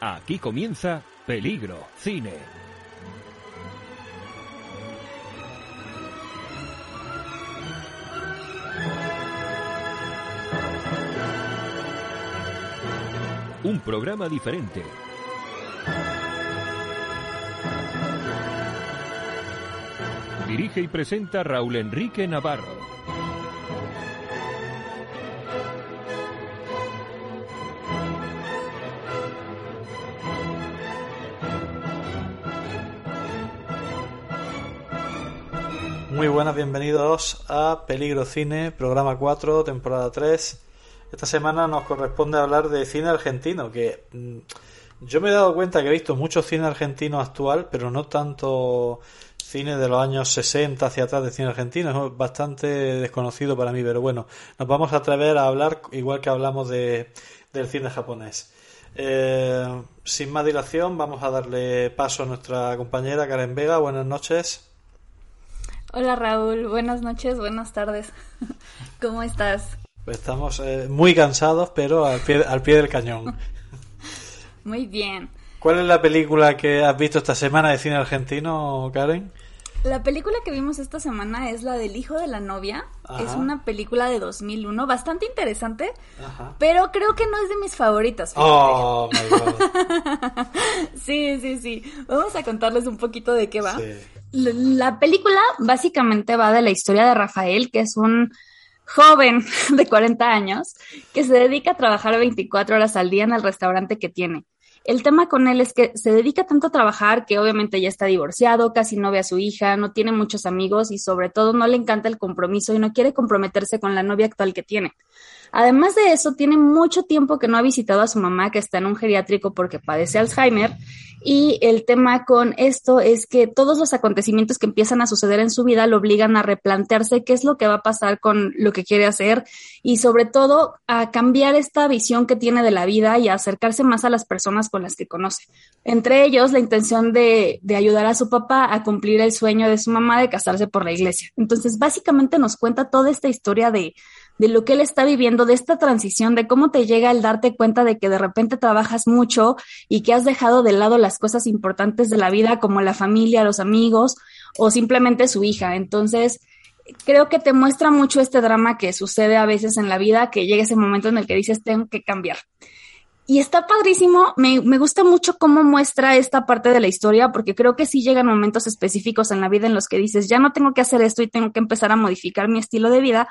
Aquí comienza Peligro Cine. Un programa diferente. Dirige y presenta Raúl Enrique Navarro. Muy buenas, bienvenidos a Peligro Cine, programa 4, temporada 3. Esta semana nos corresponde hablar de cine argentino, que mm, yo me he dado cuenta que he visto mucho cine argentino actual, pero no tanto cine de los años 60 hacia atrás de cine argentino, es bastante desconocido para mí, pero bueno, nos vamos a atrever a hablar igual que hablamos de, del cine japonés. Eh, sin más dilación, vamos a darle paso a nuestra compañera Karen Vega. Buenas noches. Hola Raúl, buenas noches, buenas tardes. ¿Cómo estás? Estamos eh, muy cansados, pero al pie, al pie del cañón. Muy bien. ¿Cuál es la película que has visto esta semana de cine argentino, Karen? La película que vimos esta semana es la del hijo de la novia. Ajá. Es una película de 2001, bastante interesante, Ajá. pero creo que no es de mis favoritas. Oh, my God. Sí, sí, sí. Vamos a contarles un poquito de qué va. Sí. La, la película básicamente va de la historia de Rafael, que es un joven de 40 años que se dedica a trabajar 24 horas al día en el restaurante que tiene. El tema con él es que se dedica tanto a trabajar que obviamente ya está divorciado, casi no ve a su hija, no tiene muchos amigos y sobre todo no le encanta el compromiso y no quiere comprometerse con la novia actual que tiene. Además de eso, tiene mucho tiempo que no ha visitado a su mamá que está en un geriátrico porque padece Alzheimer y el tema con esto es que todos los acontecimientos que empiezan a suceder en su vida lo obligan a replantearse qué es lo que va a pasar con lo que quiere hacer y sobre todo a cambiar esta visión que tiene de la vida y a acercarse más a las personas con las que conoce. Entre ellos, la intención de, de ayudar a su papá a cumplir el sueño de su mamá de casarse por la iglesia. Entonces, básicamente nos cuenta toda esta historia de, de lo que él está viviendo, de esta transición, de cómo te llega el darte cuenta de que de repente trabajas mucho y que has dejado de lado las cosas importantes de la vida como la familia, los amigos o simplemente su hija. Entonces, creo que te muestra mucho este drama que sucede a veces en la vida, que llega ese momento en el que dices, tengo que cambiar. Y está padrísimo, me, me, gusta mucho cómo muestra esta parte de la historia, porque creo que sí llegan momentos específicos en la vida en los que dices, ya no tengo que hacer esto y tengo que empezar a modificar mi estilo de vida,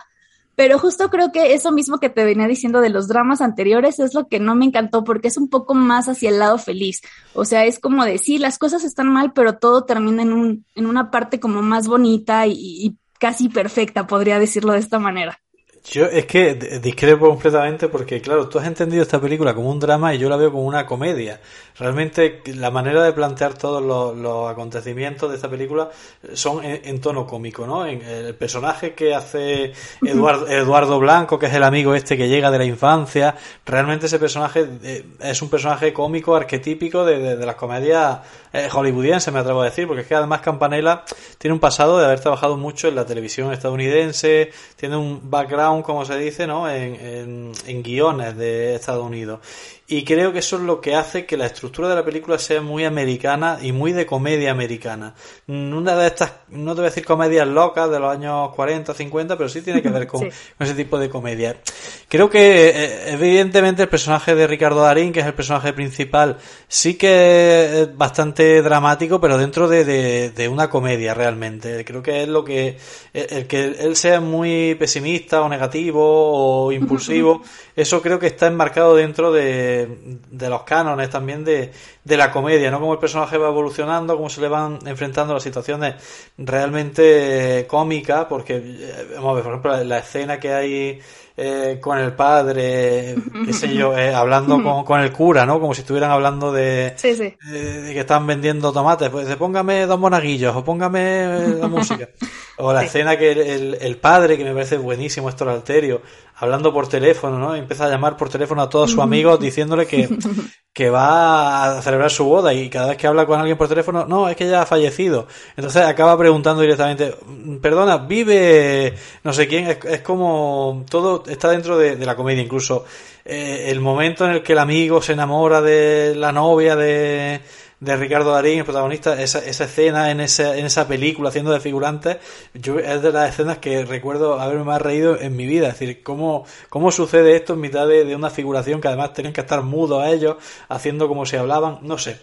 pero justo creo que eso mismo que te venía diciendo de los dramas anteriores es lo que no me encantó porque es un poco más hacia el lado feliz. O sea, es como decir, las cosas están mal, pero todo termina en, un, en una parte como más bonita y casi perfecta, podría decirlo de esta manera. Yo es que discrepo completamente porque, claro, tú has entendido esta película como un drama y yo la veo como una comedia. Realmente la manera de plantear todos los, los acontecimientos de esta película son en, en, tono cómico, ¿no? En el personaje que hace Eduardo, Eduardo, Blanco, que es el amigo este que llega de la infancia, realmente ese personaje eh, es un personaje cómico, arquetípico de, de, de las comedias eh, hollywoodienses, me atrevo a decir, porque es que además Campanella tiene un pasado de haber trabajado mucho en la televisión estadounidense, tiene un background como se dice, ¿no? En, en, guiones de Estados Unidos. Y creo que eso es lo que hace que la estructura de la película sea muy americana y muy de comedia americana. Una de estas, no te voy a decir comedias locas de los años 40, 50, pero sí tiene que ver con, sí. con ese tipo de comedia. Creo que, eh, evidentemente, el personaje de Ricardo Darín, que es el personaje principal, sí que es bastante dramático, pero dentro de, de, de una comedia realmente. Creo que es lo que, el que él sea muy pesimista o negativo o impulsivo. Eso creo que está enmarcado dentro de, de los cánones también de, de la comedia, ¿no? Cómo el personaje va evolucionando, cómo se le van enfrentando las situaciones realmente cómicas, porque, eh, vamos a ver, por ejemplo, la escena que hay eh, con el padre, qué sé yo, eh, hablando con, con, el cura, ¿no? Como si estuvieran hablando de, sí, sí. de, que están vendiendo tomates. Pues de, póngame dos monaguillos o póngame la música. O la sí. escena que el, el, padre, que me parece buenísimo, esto alterio, hablando por teléfono, ¿no? Empieza a llamar por teléfono a todos sus amigos diciéndole que, que va a celebrar su boda y cada vez que habla con alguien por teléfono, no, es que ya ha fallecido. Entonces acaba preguntando directamente, perdona, vive no sé quién, es, es como todo está dentro de, la comedia, incluso. Eh, el momento en el que el amigo se enamora de la novia de de Ricardo Darín, el protagonista, esa, esa escena en esa, en esa película haciendo de figurante, yo es de las escenas que recuerdo haberme más reído en mi vida. Es decir, cómo, cómo sucede esto en mitad de, de una figuración que además tenían que estar mudos a ellos, haciendo como si hablaban, no sé.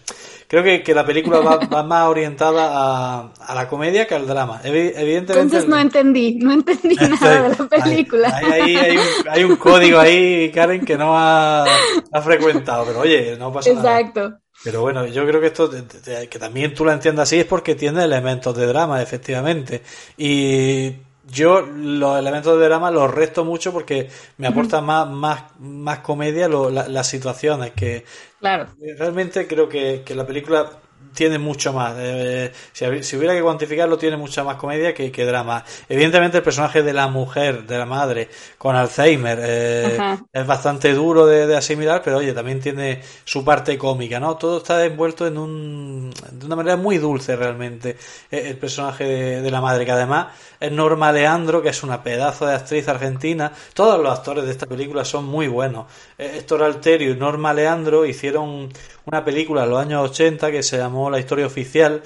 Creo que, que la película va, va más orientada a, a, la comedia que al drama. Evidentemente. Entonces no entendí, no entendí nada de la película. Hay, hay, hay, un, hay, un, código ahí, Karen, que no ha, ha frecuentado, pero oye, no pasa Exacto. nada. Exacto. Pero bueno, yo creo que esto, que también tú lo entiendas así, es porque tiene elementos de drama, efectivamente. Y yo los elementos de drama los resto mucho porque me aportan más, más, más comedia lo, la, las situaciones que claro. realmente creo que, que la película tiene mucho más. Eh, si, si, hubiera que cuantificarlo, tiene mucha más comedia que, que, drama. Evidentemente, el personaje de la mujer, de la madre, con Alzheimer, eh, es bastante duro de, de, asimilar, pero oye, también tiene su parte cómica, ¿no? Todo está envuelto en un, de una manera muy dulce realmente. El, el personaje de, de, la madre, que además es Norma Leandro, que es una pedazo de actriz argentina. Todos los actores de esta película son muy buenos. Héctor Alterio y Norma Leandro hicieron una película en los años 80 que se llamó La historia oficial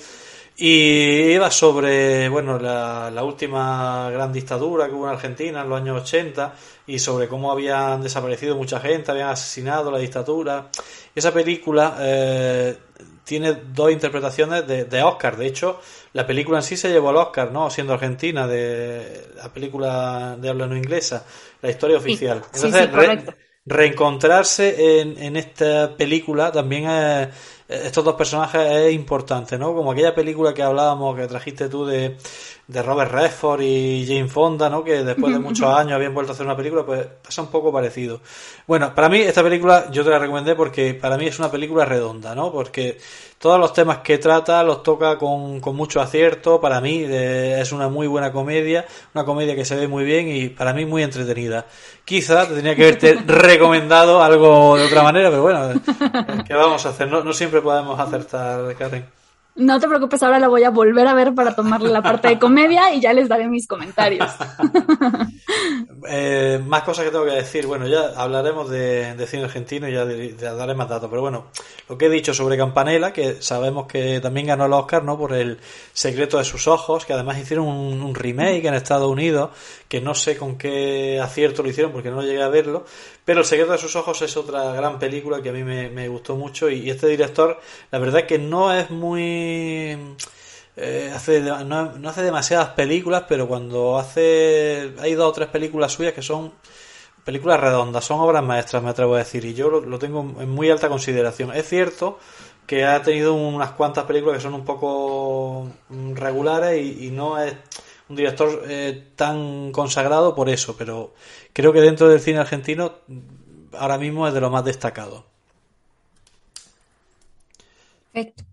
y iba sobre bueno la, la, última gran dictadura que hubo en Argentina en los años 80 y sobre cómo habían desaparecido mucha gente, habían asesinado la dictadura. Esa película eh, tiene dos interpretaciones de, de, Oscar. De hecho, la película en sí se llevó al Oscar, ¿no? Siendo argentina, de la película de habla no inglesa, la historia oficial. Sí, Entonces, sí, sí, re, reencontrarse en, en, esta película también es, estos dos personajes es importante, ¿no? Como aquella película que hablábamos, que trajiste tú de, de Robert Redford y Jane Fonda, ¿no? Que después de muchos años habían vuelto a hacer una película, pues pasa un poco parecido. Bueno, para mí esta película yo te la recomendé porque para mí es una película redonda, ¿no? Porque todos los temas que trata los toca con, con mucho acierto. Para mí de, es una muy buena comedia, una comedia que se ve muy bien y para mí muy entretenida. Quizá te tenía que haberte recomendado algo de otra manera, pero bueno, ¿qué vamos a hacer? No, no siempre podemos acertar, Karen. No te preocupes, ahora la voy a volver a ver para tomarle la parte de comedia y ya les daré mis comentarios. eh, más cosas que tengo que decir. Bueno, ya hablaremos de, cine argentino y ya de, daré más datos. Pero bueno, lo que he dicho sobre Campanella, que sabemos que también ganó el Oscar, ¿no? Por el secreto de sus ojos, que además hicieron un, un remake en Estados Unidos, que no sé con qué acierto lo hicieron porque no llegué a verlo. Pero El secreto de sus ojos es otra gran película que a mí me, gustó mucho y, este director, la verdad que no es muy... Eh, hace, no, no, hace demasiadas películas, pero cuando hace... Hay dos o tres películas suyas que son películas redondas, son obras maestras, me atrevo a decir, y yo lo, lo tengo en muy alta consideración. Es cierto que ha tenido unas cuantas películas que son un poco regulares y, y no es un director eh, tan consagrado por eso, pero creo que dentro del cine argentino ahora mismo es de lo más destacado. Perfecto.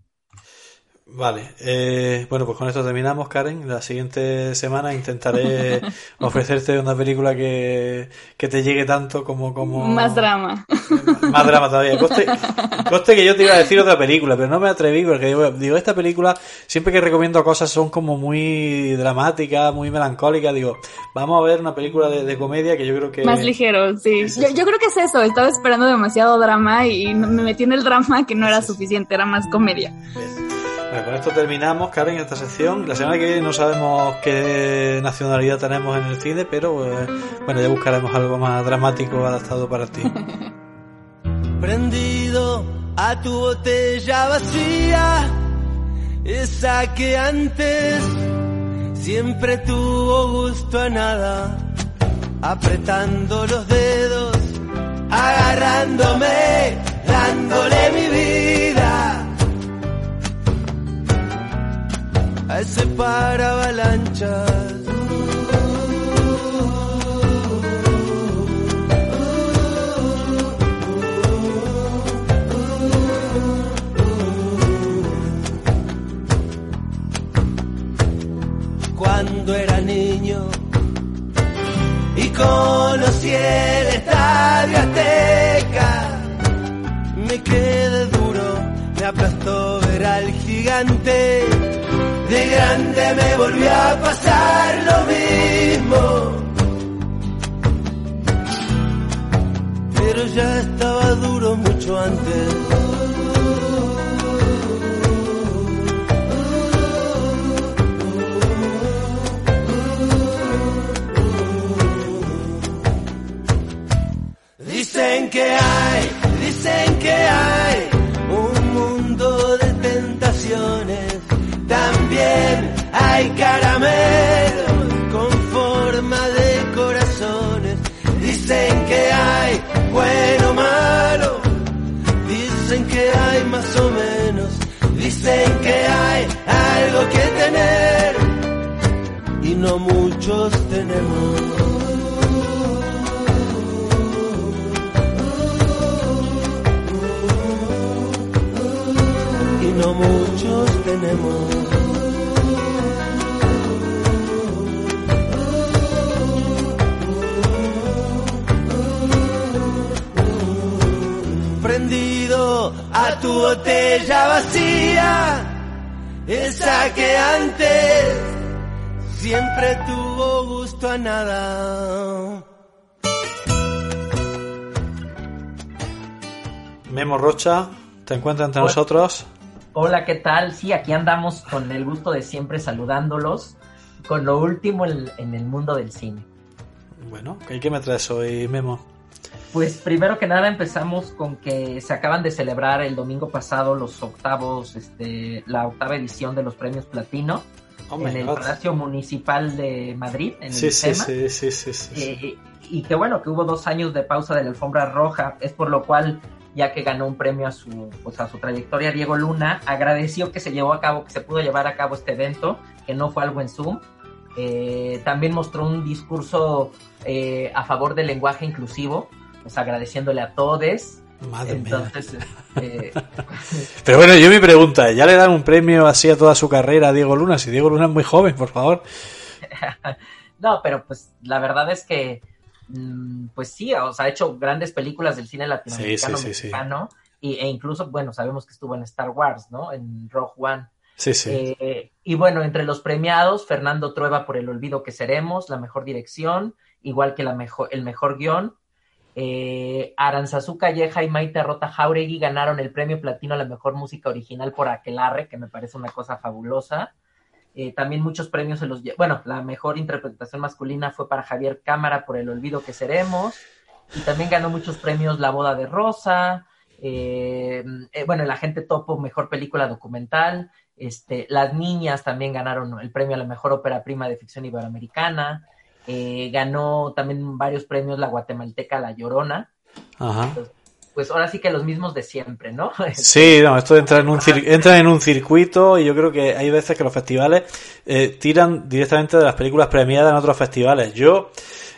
Vale, eh, bueno, pues con esto terminamos, Karen. La siguiente semana intentaré ofrecerte una película que, que te llegue tanto como, como... Más drama. Más drama todavía. Coste, coste, que yo te iba a decir otra película, pero no me atreví porque digo, digo, esta película, siempre que recomiendo cosas son como muy dramáticas, muy melancólicas. Digo, vamos a ver una película de, de comedia que yo creo que... Más ligero, sí. Es yo, yo, creo que es eso, estaba esperando demasiado drama y me metí en el drama que no era suficiente, era más comedia. Bien. Bueno, con esto terminamos, Karen, esta sección. La semana que viene no sabemos qué nacionalidad tenemos en el cine, pero eh, bueno, ya buscaremos algo más dramático adaptado para ti. Prendido a tu botella vacía, esa que antes siempre tuvo gusto a nada. apretando los dedos, agarrándome, dándole mi vida a ese avalanchas. Cuando era niño y conocí el estadio Azteca. Me quedé duro, me aplastó ver al gigante. De grande me volvió a pasar lo mismo. Pero ya estaba duro mucho antes. Dicen que hay, dicen que hay Hay caramelos con forma de corazones. Dicen que hay bueno malo. Dicen que hay más o menos. Dicen que hay algo que tener. Y no muchos tenemos. y no muchos tenemos. A tu botella vacía, esa que antes siempre tuvo gusto a nada. Memo Rocha, ¿te encuentras entre Hola. nosotros? Hola, ¿qué tal? Sí, aquí andamos con el gusto de siempre saludándolos con lo último en, en el mundo del cine. Bueno, ¿y qué me traes hoy, Memo? Pues primero que nada empezamos con que se acaban de celebrar el domingo pasado los octavos, este, la octava edición de los premios Platino Oh en el God. Palacio Municipal de Madrid, en Sí, el sí, tema. sí. Eh, y que bueno, que hubo dos años de pausa de la alfombra roja, es por lo cual, ya que ganó un premio a su, pues a su trayectoria, Diego Luna agradeció que se llevó a cabo, que se pudo llevar a cabo este evento, que no fue algo en Zoom. Eh, también mostró un discurso eh, a favor del lenguaje inclusivo, pues agradeciéndole a todos. Madre mía. Entonces, eh, Pero bueno, yo mi pregunta, ¿ya le dan un premio así a toda su carrera a Diego Luna? Si Diego Luna es muy joven, por favor. No, pero pues la verdad es que, mm, pues sí, o sea, ha hecho grandes películas del cine latinoamericano, Sí, sí, sí, sí. mexicano, y- e incluso, bueno, sabemos que estuvo en Star Wars, ¿no? En Rogue One. Sí, sí. Eh, y bueno, entre los premiados, Fernando Trueba por El Olvido que Seremos, la mejor dirección, igual que la mejor, el mejor guion. Eh, Aranzazú Calleja y Maite Rota Jauregui ganaron el premio platino a la mejor música original por Aquelarre, que me parece una cosa fabulosa. Eh, también muchos premios se los Bueno, la mejor interpretación masculina fue para Javier Cámara por El Olvido que Seremos. Y también ganó muchos premios La Boda de Rosa. eh, eh, bueno, El Agente Topo, mejor película documental. Este, Las Niñas también ganaron el premio a la mejor ópera prima de ficción iberoamericana. Eh, ganó también varios premios la guatemalteca La Llorona. Ajá. Pues ahora sí que los mismos de siempre, ¿no? Sí, no, esto entra en un cir- entra en un circuito y yo creo que hay veces que los festivales eh, tiran directamente de las películas premiadas en otros festivales. Yo,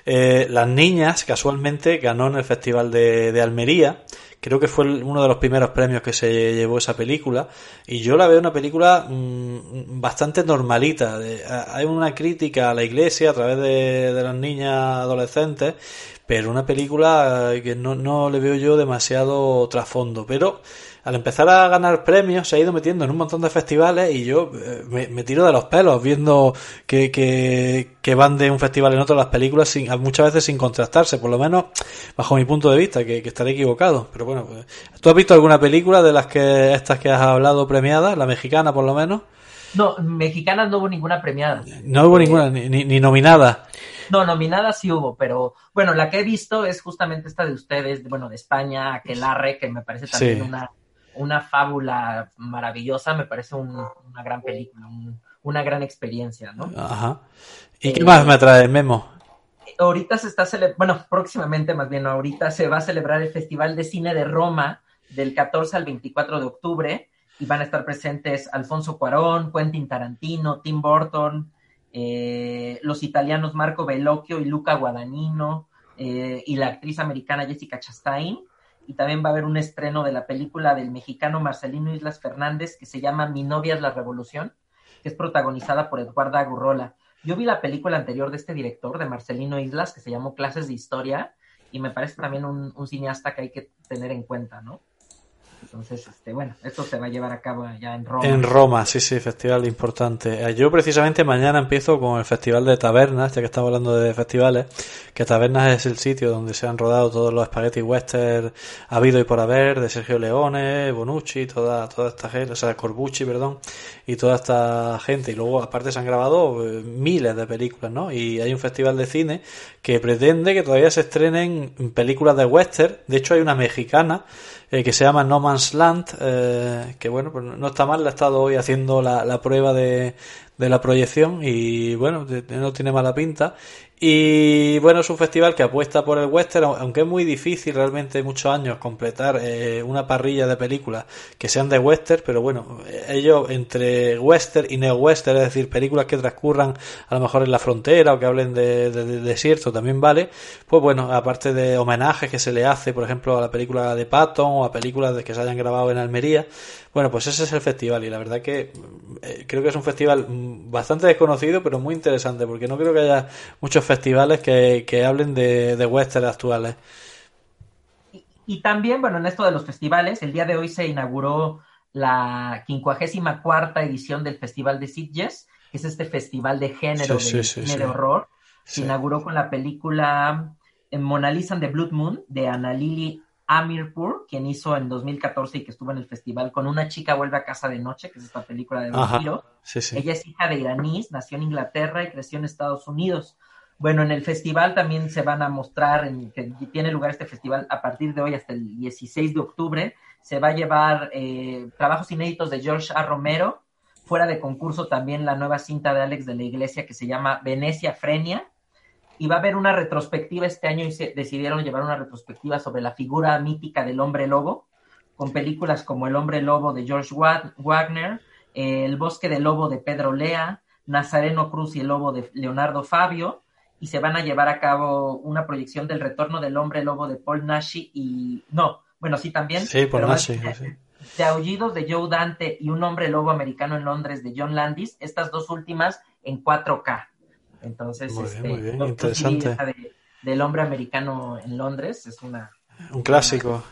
eh, Las Niñas, casualmente, ganó en el Festival de, de Almería. Creo que fue uno de los primeros premios que se llevó esa película. Y yo la veo una película mm, bastante normalita. Hay una crítica a la iglesia a través de, de las niñas adolescentes, pero una película que no, no le veo yo demasiado trasfondo. Pero al empezar a ganar premios se ha ido metiendo en un montón de festivales y yo eh, me, me tiro de los pelos viendo que, que, que van de un festival en otro las películas sin, muchas veces sin contrastarse, por lo menos bajo mi punto de vista, que, que estaré equivocado. Pero bueno, pues, ¿tú has visto alguna película de las que estas que has hablado premiadas, la mexicana por lo menos? No, mexicanas no hubo ninguna premiada. No hubo ninguna, ni, ni, nominada. No, nominada sí hubo, pero bueno, la que he visto es justamente esta de ustedes, de- bueno, de España, Aquelarre, que me parece también Sí. una, una fábula maravillosa, me parece un- una gran película, un- una gran experiencia, ¿no? Ajá. ¿Y Eh, qué más me trae Memo? ahorita se está celebrando, bueno, próximamente más bien, ahorita se va a celebrar el Festival de Cine de Roma del 14 al 24 de octubre y van a estar presentes Alfonso Cuarón, Quentin Tarantino, Tim Burton, eh, los italianos Marco Bellocchio y Luca Guadagnino eh, y la actriz americana Jessica Chastain. Y también va a haber un estreno de la película del mexicano Marcelino Islas Fernández que se llama Mi novia es la revolución, que es protagonizada por Eduardo Agurrola. Yo vi la película anterior de este director, de Marcelino Islas, que se llamó Clases de Historia, y me parece también un, un cineasta que hay que tener en cuenta, ¿no? Entonces, este, bueno, esto se va a llevar a cabo ya en Roma. En Roma, sí, sí, festival importante. Eh, Yo precisamente mañana empiezo con el Festival de Tabernas, ya que estamos hablando de festivales, que Tabernas es el sitio donde se han rodado todos los spaghetti western habido y por haber, de Sergio Leone, Bonucci, toda, toda esta gente, o sea, Corbucci, perdón, y toda esta gente. Y luego, aparte, se han grabado eh, miles de películas, ¿no? Y hay un festival de cine que pretende que todavía se estrenen películas de western. De hecho, hay una mexicana eh, que se llama No Man's Land, eh, que bueno, pues no está mal, le he estado hoy haciendo la, la prueba de, de la proyección y bueno, no tiene mala pinta. Y bueno, es un festival que apuesta por el western, au- aunque es muy difícil realmente muchos años completar eh, una parrilla de películas que sean de western, pero bueno, eh, ellos entre western y neo-western, es decir, películas que transcurran a lo mejor en la frontera o que hablen de desierto también vale, pues bueno, aparte de homenajes que se le hace, por ejemplo, a la película de Patton o a películas de que se hayan grabado en Almería, bueno, pues ese es el festival y la verdad que eh, creo que es un festival mm, bastante desconocido, pero muy interesante, porque no creo que haya muchos festivales que, que hablen de, de western actuales. Y también, bueno, en esto de los festivales, el día de hoy se inauguró la 54 edición del Festival de Sitges, que es este festival de género Sí, de sí, de horror. Se inauguró con la película eh, Mona Lisa and the Blood Moon de Anna Lily Amirpour, quien hizo en 2014 y que estuvo en el festival con Una chica vuelve a casa de noche, que es esta película de vampiro. Sí, sí. Ella es hija de iraníes, nació en Inglaterra y creció en Estados Unidos. Bueno, en el festival también se van a mostrar, en, que tiene lugar este festival a partir de hoy hasta el 16 de octubre. Se va a llevar eh, trabajos inéditos de George A. Romero. Fuera de concurso también la nueva cinta de Alex de la Iglesia que se llama Venecia Frenia. Y va a haber una retrospectiva este año y se decidieron llevar una retrospectiva sobre la figura mítica del hombre lobo, con películas como El hombre lobo de George Wa- Wagner, El bosque del lobo de Pedro Lea, Nazareno Cruz y el lobo de Leonardo Fabio, y se van a llevar a cabo una proyección del retorno del hombre lobo de Paul Nashi y no, bueno, sí también, Sí, más Nashi, de, sí. de Aullidos de Joe Dante y un hombre lobo americano en Londres de John Landis, estas dos últimas en 4K. Entonces, Muy bien, este, muy bien, interesante. esa de- del hombre americano en Londres, es una Un clásico.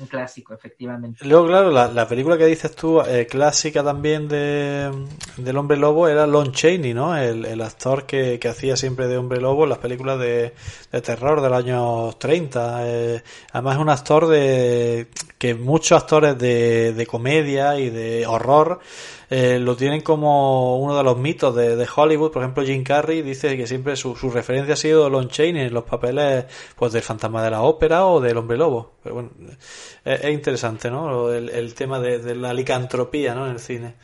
Un clásico, efectivamente. Luego, claro, la, la película que dices tú, eh, clásica también de, del hombre lobo, era Lon Chaney, ¿no? El, el actor que, que hacía siempre de hombre lobo en las películas de, de terror de los años 30. eh, además es un actor de que muchos actores de, de comedia y de horror eh, lo tienen como uno de los mitos de, de Hollywood. Por ejemplo, Jim Carrey dice que siempre su, su referencia ha sido Lon Chaney en los papeles pues del fantasma de la ópera o del hombre lobo. Pero bueno, es, es interesante, ¿no? El, el tema de, de la licantropía, ¿no? En el cine.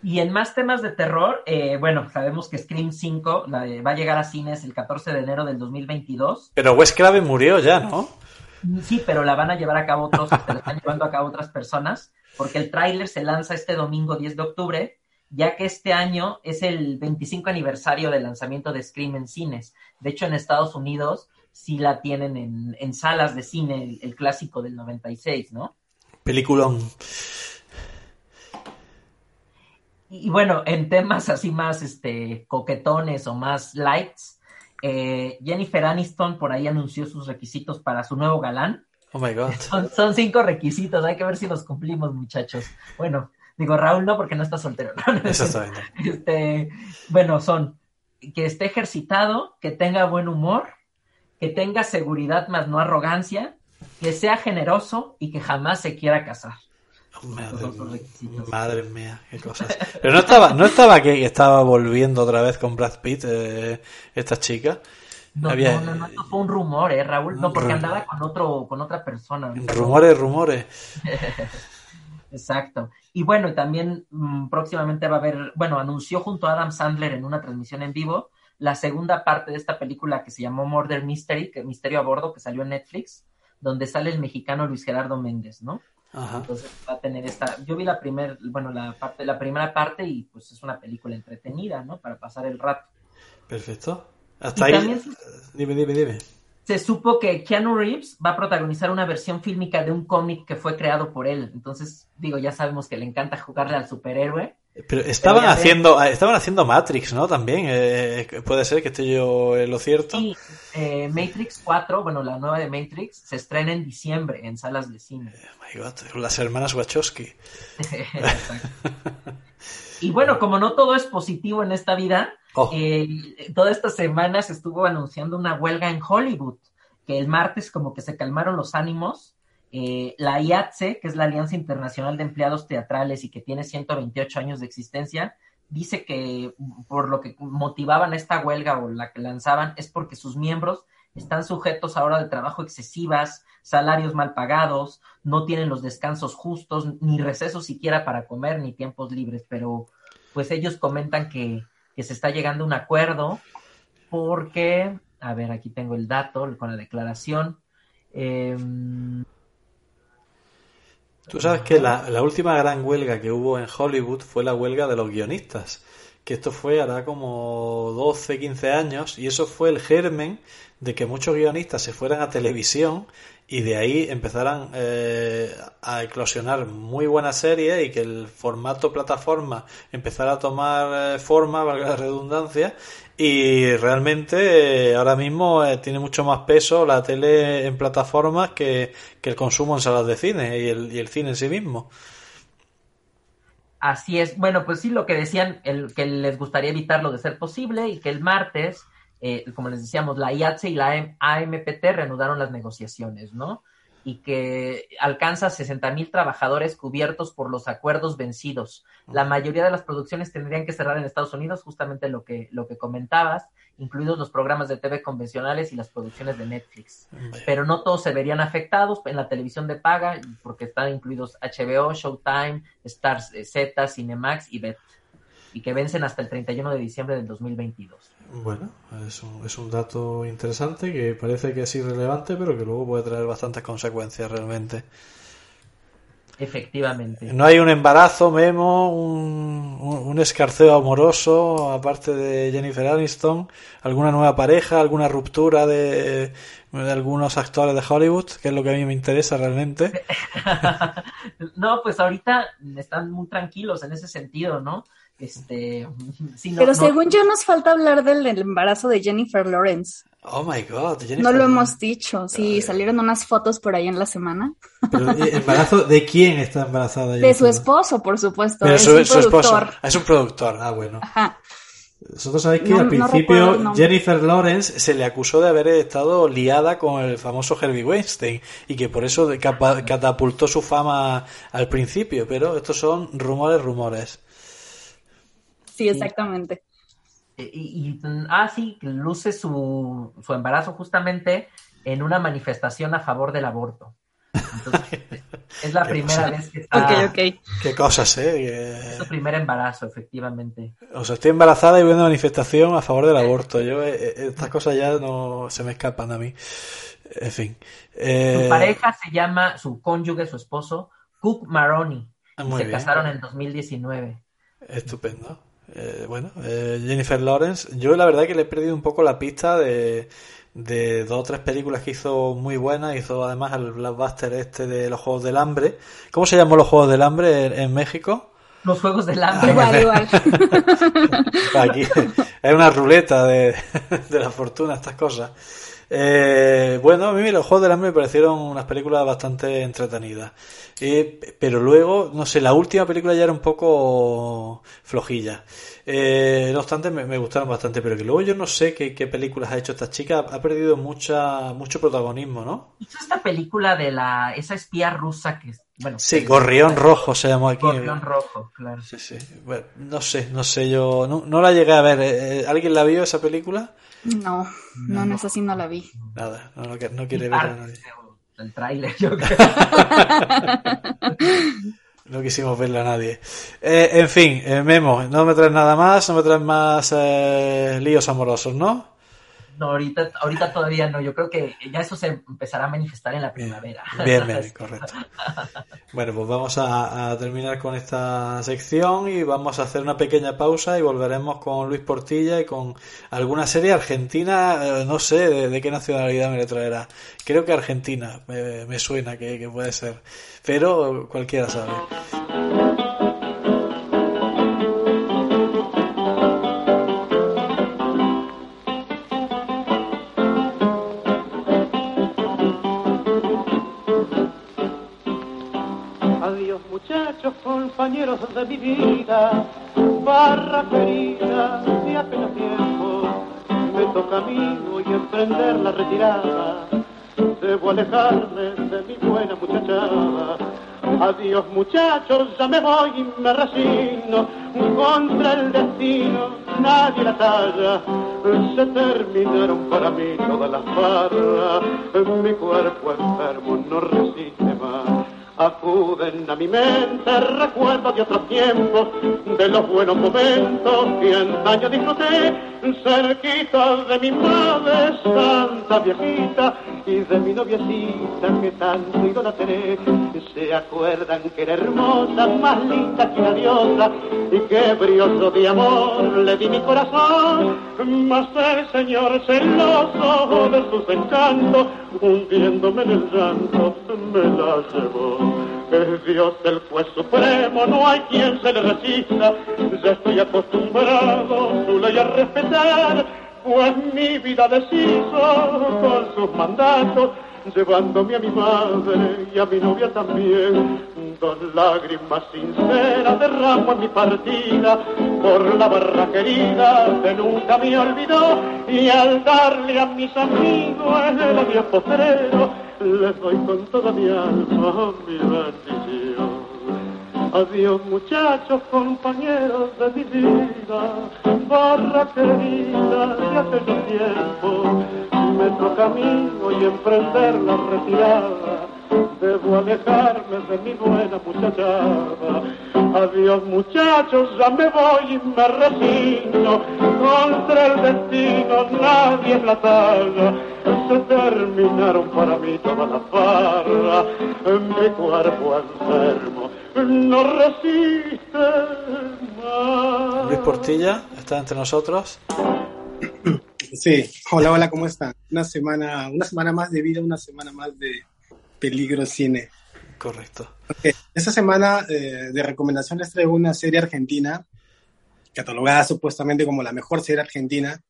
Y en más temas de terror, eh, bueno, sabemos que Scream 5 la de- va a llegar a cines el 14 de enero del 2022. Pero Wes Craven murió ya, ¿no? Sí, pero la van a llevar a cabo otros, la están llevando a cabo otras personas, porque el tráiler se lanza este domingo 10 de octubre, ya que este año es el 25 aniversario del lanzamiento de Scream en cines. De hecho, en Estados Unidos sí la tienen en, en salas de cine, el, el clásico del 96, ¿no? Peliculón. Y, y bueno, en temas así más este, coquetones o más lights, eh, Jennifer Aniston por ahí anunció sus requisitos para su nuevo galán. Oh my god. Son, son cinco requisitos, hay que ver si los cumplimos, muchachos. Bueno, digo Raúl no porque no está soltero. Exactamente. Este, bueno, son que esté ejercitado, que tenga buen humor, que tenga seguridad más no arrogancia, que sea generoso y que jamás se quiera casar. Madre, los requisitos. madre mía, qué cosas. Pero no estaba, no estaba que estaba volviendo otra vez con Brad Pitt, eh, esta chica. No, Había- no, no, no, esto fue un rumor, eh, Raúl. No, porque Ru- andaba con otro, con otra persona. no- Rumores, rumores. Exacto. Y bueno, también mm, próximamente va a haber, bueno, anunció junto a Adam Sandler en una transmisión en vivo la segunda parte de esta película que se llamó Murder Mystery, que Misterio a Bordo, que salió en Netflix, donde sale el mexicano Luis Gerardo Méndez, ¿no? Ajá. Entonces va a tener esta, yo vi la primer, bueno, la parte, la primera parte y pues es una película entretenida, ¿no? Para pasar el rato. Perfecto. Hasta ahí. también- Dime, dime, dime. Se supo que Keanu Reeves va a protagonizar una versión fílmica de un cómic que fue creado por él. Entonces, digo, ya sabemos que le encanta jugarle al superhéroe. Pero estaban ves. haciendo, estaban haciendo Matrix, ¿no? También. eh, puede ser que esté yo en lo cierto. Y eh, Matrix 4, bueno, la nueva de Matrix, se estrena en diciembre en salas de cine. Oh my God, las hermanas Wachowski. Y bueno, como no todo es positivo en esta vida, Oh. eh, toda esta semana se estuvo anunciando una huelga en Hollywood, que el martes como que se calmaron los ánimos. Eh, la IATSE, que es la Alianza Internacional de Empleados Teatrales y que tiene 128 años de existencia, dice que por lo que motivaban esta huelga o la que lanzaban es porque sus miembros están sujetos a horas de trabajo excesivas, salarios mal pagados, no tienen los descansos justos, ni recesos siquiera para comer, ni tiempos libres, pero pues ellos comentan que, que se está llegando a un acuerdo porque, a ver, aquí tengo el dato con la declaración. Em, Tú sabes que la, la última gran huelga que hubo en Hollywood fue la huelga de los guionistas, que esto fue hará como 12, 15 años, y eso fue el germen de que muchos guionistas se fueran a televisión y de ahí empezaran eh, a eclosionar muy buenas series y que el formato plataforma empezara a tomar eh, forma, valga la redundancia, y realmente eh, ahora mismo tiene mucho más peso la tele en plataformas que, que el consumo en salas de cine y el, y el cine en sí mismo. Así es. Bueno, pues sí, lo que decían, el, que les gustaría evitarlo de ser posible y que el martes, eh, como les decíamos, la IATSE y la AMPT reanudaron las negociaciones, ¿no? Y que alcanza 60 mil trabajadores cubiertos por los acuerdos vencidos. La mayoría de las producciones tendrían que cerrar en Estados Unidos, justamente lo que, lo que comentabas, incluidos los programas de TV convencionales y las producciones de Netflix pero no todos se verían afectados en la televisión de paga, porque están incluidos HBO, Showtime, Stars eh, Z, Cinemax y Bet, y que vencen hasta el 31 de diciembre del 2022. Bueno, es un, es un dato interesante que parece que es irrelevante, pero que luego puede traer bastantes consecuencias realmente. Efectivamente. No hay un embarazo, Memo, un, un, escarceo amoroso, aparte de Jennifer Aniston, alguna nueva pareja, alguna ruptura de, de algunos actores de Hollywood, que es lo que a mí me interesa realmente. no, pues ahorita están muy tranquilos en ese sentido, ¿no? Este, no, Pero no- según yo nos falta hablar del, del embarazo de Jennifer Lawrence. Oh my god, Jennifer. No lo hemos dicho. Sí, salieron unas fotos por ahí en la semana. Pero, ¿y ¿Embarazo de quién está embarazada? De su esposo, por supuesto. Pero es su, un su esposo. productor. Es un productor. Ah, bueno. Ajá. Vosotros sabéis que No- al principio. Jennifer Lawrence se le acusó de haber estado liada con el famoso Harvey Weinstein y que por eso catapultó su fama al principio, pero estos son rumores, rumores. Sí, exactamente. Y, y- ah, sí, luce su, su embarazo justamente en una manifestación a favor del aborto. Entonces, es la primera cosa. vez que está, Ok, ok. Qué cosas, ¿eh? es su primer embarazo, efectivamente. O sea, estoy embarazada y voy a una manifestación a favor del aborto. Yo, eh, eh, estas cosas ya no se me escapan a mí. En fin. Eh, Su pareja se llama, su cónyuge, su esposo, Cook y Muy se bien. casaron en 2019. Estupendo. Eh, bueno, eh, Jennifer Lawrence, yo la verdad que le he perdido un poco la pista de, de dos o tres películas que hizo muy buenas. Hizo además el blockbuster este de los Juegos del Hambre. ¿Cómo se llamó los Juegos del Hambre en, en México? Los Juegos del Hambre. Igual, igual. Aquí es una ruleta de, de la fortuna, estas cosas. Eh, bueno, a mí los Juegos del Hambre me parecieron unas películas bastante entretenidas. Eh, pero luego, no sé, la última película ya era un poco flojilla. Eh, no obstante, me, me gustaron bastante, pero que luego yo no sé qué, qué películas ha hecho esta chica. Ha perdido mucha, mucho protagonismo, ¿no? Hizo esta película de la, esa espía rusa que, bueno. Sí, Gorrión Rojo se llamó aquí. Gorrión Rojo, claro. Sí, sí. Bueno, no sé, no sé, yo no, no la llegué a ver. Eh, eh, ¿Alguien la vio esa película? No, no, no, esa sí no la vi. Nada, no, no, no quiere ver a nadie. del tráiler, yo creo. No quisimos verla a nadie. Eh, en fin, eh, Memo, no me traes nada más, no me traes más eh, líos amorosos, ¿no? No, ahorita, ahorita todavía no. Yo creo que ya eso se empezará a manifestar en la primavera. Bien, bien, correcto. Bueno, pues vamos a, a terminar con esta sección y vamos a hacer una pequeña pausa y volveremos con Luis Portilla y con alguna serie argentina, eh, no sé de, de qué nacionalidad me le traerá. Creo que Argentina, me, me suena que, que puede ser, pero cualquiera sabe. Compañeros de mi vida, barra querida, de apenas tiempo, me toca a mí hoy emprender la retirada, debo alejarme de mi buena muchachada. Adiós muchachos, ya me voy y me resigno, contra el destino nadie la talla, se terminaron para mí todas las barras, mi cuerpo enfermo no resiste más. Acuden a mi mente recuerdos de otros tiempos, de los buenos momentos que antaño disfruté, cerquita de mi madre santa viejita y de mi noviecita que tanto idolatré. Se acuerdan que era hermosa, más linda que una diosa, y que brioso de amor le di mi corazón, mas el señor celoso de sus encantos, hundiéndome en el llanto, me la llevó. Es Dios el juez supremo, no hay quien se le resista. Ya estoy acostumbrado su ley a respetar, pues mi vida deshizo con sus mandatos, llevándome a mi madre y a mi novia también. Dos lágrimas sinceras derramo en mi partida por la barra querida que nunca me olvidó y al darle a mis amigos el adiós postrero les doy con toda mi alma mi bendición. Adiós muchachos, compañeros de mi vida, barra querida de aquellos tiempos, me toca a mí hoy emprender la retirada, debo alejarme de mi buena muchachada. Adiós muchachos, ya me voy y me resigno, contra el destino nadie es la talla, se terminaron para mí todas las barras, mi cuerpo enfermo no resiste más. Luis Portilla está entre nosotros. Sí, hola, hola, ¿cómo están? Una semana, una semana más de vida, una semana más de peligro cine. Correcto. Ok, Esta semana eh, de recomendación les traigo una serie argentina, catalogada supuestamente como la mejor serie argentina.